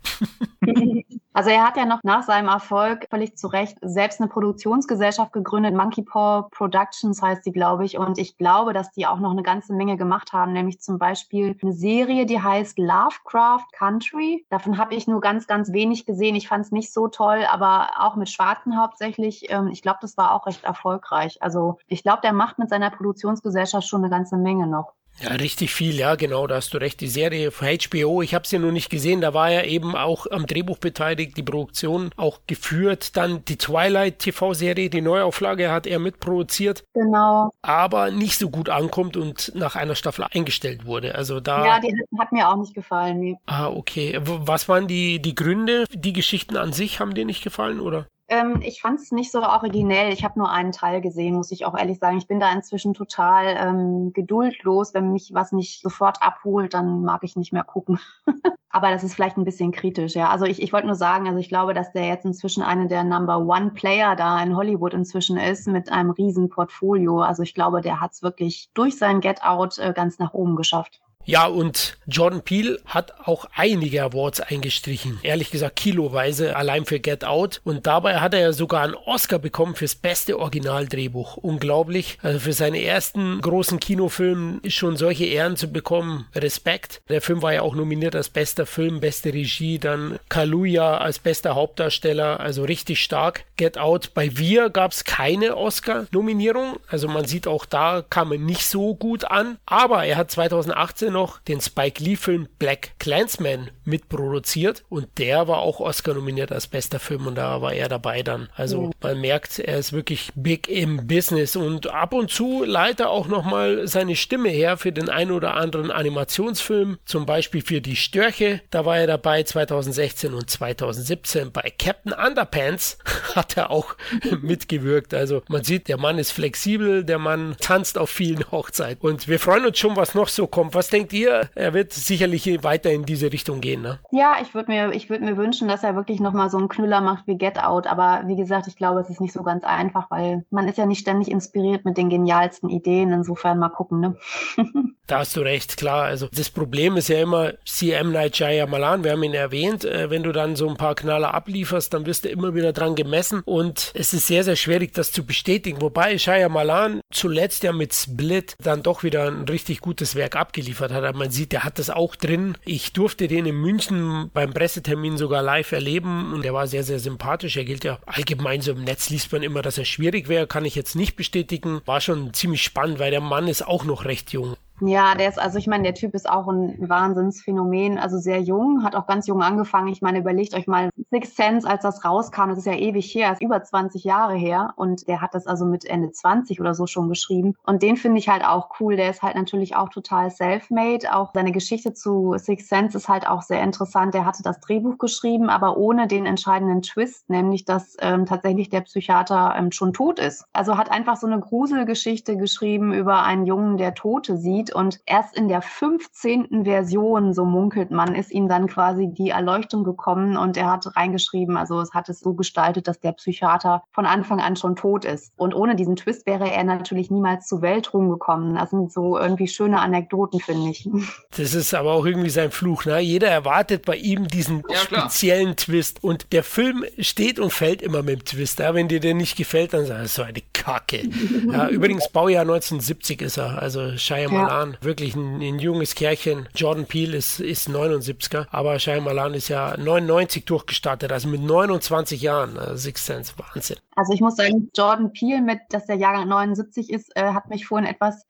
Also er hat ja noch nach seinem Erfolg völlig zu Recht selbst eine Produktionsgesellschaft gegründet. Monkey Paw Productions heißt die, glaube ich. Und ich glaube, dass die auch noch eine ganze Menge gemacht haben, nämlich zum Beispiel eine Serie, die heißt Lovecraft Country. Davon habe ich nur ganz, ganz wenig gesehen. Ich fand es nicht so toll, aber auch mit Schwarzen hauptsächlich. Ähm, ich glaube, das war auch recht erfolgreich. Also ich glaube, der macht mit seiner Produktionsgesellschaft schon eine ganze Menge noch. Ja, richtig viel, ja, genau, da hast du recht. Die Serie von HBO, ich habe sie ja noch nicht gesehen, da war er eben auch am Drehbuch beteiligt, die Produktion auch geführt. Dann die Twilight TV-Serie, die Neuauflage hat er mitproduziert. Genau. Aber nicht so gut ankommt und nach einer Staffel eingestellt wurde. Also da. Ja, die hat mir auch nicht gefallen. Nee. Ah, okay. Was waren die, die Gründe? Die Geschichten an sich haben dir nicht gefallen, oder? Ähm, ich fand es nicht so originell. Ich habe nur einen Teil gesehen, muss ich auch ehrlich sagen. Ich bin da inzwischen total ähm, geduldlos. Wenn mich was nicht sofort abholt, dann mag ich nicht mehr gucken. Aber das ist vielleicht ein bisschen kritisch, ja. Also ich, ich wollte nur sagen, also ich glaube, dass der jetzt inzwischen einer der Number One Player da in Hollywood inzwischen ist mit einem riesen Portfolio. Also ich glaube, der hat es wirklich durch sein Get Out äh, ganz nach oben geschafft. Ja, und Jordan Peele hat auch einige Awards eingestrichen. Ehrlich gesagt, kiloweise allein für Get Out. Und dabei hat er ja sogar einen Oscar bekommen fürs beste Originaldrehbuch. Unglaublich. Also für seine ersten großen Kinofilme schon solche Ehren zu bekommen. Respekt. Der Film war ja auch nominiert als bester Film, beste Regie, dann Kaluja als bester Hauptdarsteller. Also richtig stark. Get Out. Bei Wir gab es keine Oscar-Nominierung. Also man sieht auch da kam er nicht so gut an. Aber er hat 2018 noch den Spike Lee-Film Black Clansman mitproduziert und der war auch Oscar nominiert als bester Film und da war er dabei dann. Also mhm. man merkt, er ist wirklich big im Business und ab und zu leitet er auch nochmal seine Stimme her für den ein oder anderen Animationsfilm, zum Beispiel für Die Störche, da war er dabei 2016 und 2017 bei Captain Underpants hat er auch mitgewirkt. Also man sieht, der Mann ist flexibel, der Mann tanzt auf vielen Hochzeiten und wir freuen uns schon, was noch so kommt. Was denkt ihr? Er wird sicherlich weiter in diese Richtung gehen, ne? Ja, ich würde mir, ich mir wünschen, dass er wirklich nochmal so einen Knüller macht wie Get Out. Aber wie gesagt, ich glaube, es ist nicht so ganz einfach, weil man ist ja nicht ständig inspiriert mit den genialsten Ideen. Insofern mal gucken, ne? da hast du recht, klar. Also das Problem ist ja immer CM Night Malan. Wir haben ihn erwähnt. Äh, wenn du dann so ein paar Knaller ablieferst, dann wirst du immer wieder dran gemessen. Und es ist sehr, sehr schwierig, das zu bestätigen. Wobei Malan zuletzt ja mit Split dann doch wieder ein richtig gutes Werk abgeliefert hat. Man sieht, der hat das auch drin. Ich durfte den in München beim Pressetermin sogar live erleben und der war sehr, sehr sympathisch. Er gilt ja allgemein so im Netz, liest man immer, dass er schwierig wäre, kann ich jetzt nicht bestätigen. War schon ziemlich spannend, weil der Mann ist auch noch recht jung. Ja, der ist, also ich meine, der Typ ist auch ein Wahnsinnsphänomen, also sehr jung, hat auch ganz jung angefangen. Ich meine, überlegt euch mal, Six Sense, als das rauskam, das ist ja ewig her, ist über 20 Jahre her und der hat das also mit Ende 20 oder so schon geschrieben. Und den finde ich halt auch cool. Der ist halt natürlich auch total self-made. Auch seine Geschichte zu Six Sense ist halt auch sehr interessant. Der hatte das Drehbuch geschrieben, aber ohne den entscheidenden Twist, nämlich dass ähm, tatsächlich der Psychiater ähm, schon tot ist. Also hat einfach so eine Gruselgeschichte geschrieben über einen Jungen, der Tote sieht und erst in der 15. Version, so munkelt man, ist ihm dann quasi die Erleuchtung gekommen und er hat reingeschrieben, also es hat es so gestaltet, dass der Psychiater von Anfang an schon tot ist. Und ohne diesen Twist wäre er natürlich niemals zu Weltruhm gekommen. Das sind so irgendwie schöne Anekdoten, finde ich. Das ist aber auch irgendwie sein Fluch. Ne? Jeder erwartet bei ihm diesen ja, speziellen Twist. Und der Film steht und fällt immer mit dem Twist. Ja? Wenn dir der nicht gefällt, dann sagst du, so eine Kacke. Ja, übrigens, Baujahr 1970 ist er. Also Shyamalan Shyamalan wirklich ein, ein, junges Kerlchen. Jordan Peele ist, ist 79er, aber Shyamalan ist ja 99 durchgestartet, also mit 29 Jahren. Also Six Sense, Wahnsinn. Also ich muss sagen, Jordan Peele mit, dass der Jahrgang 79 ist, äh, hat mich vorhin etwas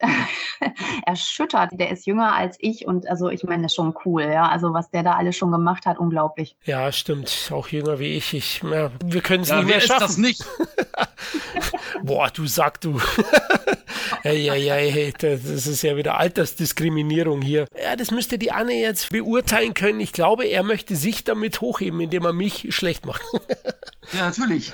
erschüttert. Der ist jünger als ich und also ich meine, das ist schon cool, ja. Also was der da alles schon gemacht hat, unglaublich. Ja, stimmt. Auch jünger wie ich. ich ja, wir können es ja, nie mehr schaffen. das nicht? Boah, du sag du. hey, hey, hey, hey, das ist ja wieder Altersdiskriminierung hier. Ja, das müsste die Anne jetzt beurteilen können. Ich glaube, er möchte sich damit hochheben, indem er mich schlecht macht. ja, natürlich.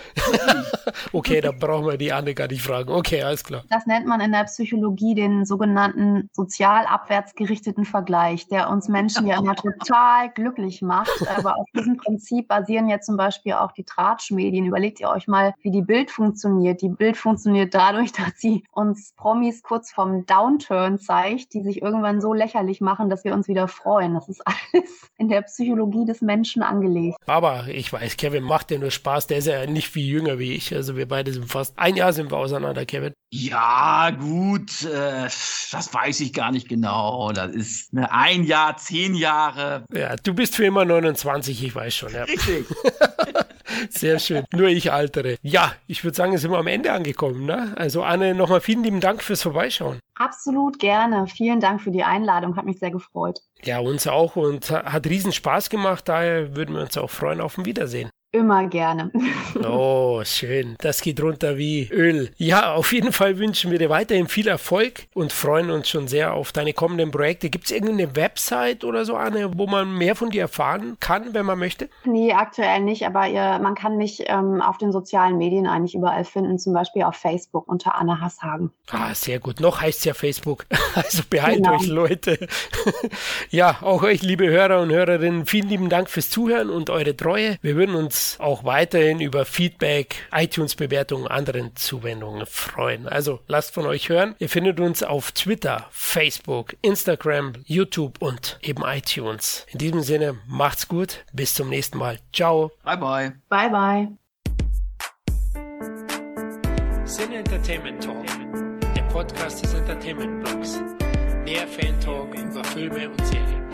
okay, da brauchen wir die Anne gar nicht fragen. Okay, alles klar. Das nennt man in der Psychologie den sogenannten sozial abwärts gerichteten Vergleich, der uns Menschen ja immer total glücklich macht. Aber auf diesem Prinzip basieren ja zum Beispiel auch die Tratschmedien. Überlegt ihr euch mal, wie die Bild funktioniert. Die Bild funktioniert dadurch, dass sie uns Promis Promis kurz vom Downturn zeigt, die sich irgendwann so lächerlich machen, dass wir uns wieder freuen. Das ist alles in der Psychologie des Menschen angelegt. Aber ich weiß, Kevin macht ja nur Spaß. Der ist ja nicht viel jünger wie ich. Also wir beide sind fast ein Jahr sind wir auseinander, Kevin. Ja, gut, äh, das weiß ich gar nicht genau. Das ist ne, ein Jahr, zehn Jahre. Ja, du bist für immer 29, ich weiß schon. Ja. Richtig. Sehr schön. Nur ich altere. Ja, ich würde sagen, sind wir am Ende angekommen. Ne? Also Anne, nochmal vielen lieben Dank fürs Vorbeischauen. Absolut gerne. Vielen Dank für die Einladung. Hat mich sehr gefreut. Ja, uns auch und hat riesen Spaß gemacht. Daher würden wir uns auch freuen auf ein Wiedersehen. Immer gerne. Oh, schön. Das geht runter wie Öl. Ja, auf jeden Fall wünschen wir dir weiterhin viel Erfolg und freuen uns schon sehr auf deine kommenden Projekte. Gibt es irgendeine Website oder so, Anne, wo man mehr von dir erfahren kann, wenn man möchte? Nee, aktuell nicht, aber ihr, man kann mich ähm, auf den sozialen Medien eigentlich überall finden, zum Beispiel auf Facebook unter Anne Hasshagen. Ah, sehr gut. Noch heißt es ja Facebook. Also behalt genau. euch, Leute. ja, auch euch, liebe Hörer und Hörerinnen, vielen lieben Dank fürs Zuhören und eure Treue. Wir würden uns auch weiterhin über Feedback, iTunes-Bewertungen, anderen Zuwendungen freuen. Also lasst von euch hören. Ihr findet uns auf Twitter, Facebook, Instagram, YouTube und eben iTunes. In diesem Sinne, macht's gut. Bis zum nächsten Mal. Ciao. Bye bye. Bye bye. Sin Entertainment Talk, der Podcast des Entertainment Blogs. Mehr Fan Talk über Filme und Serien.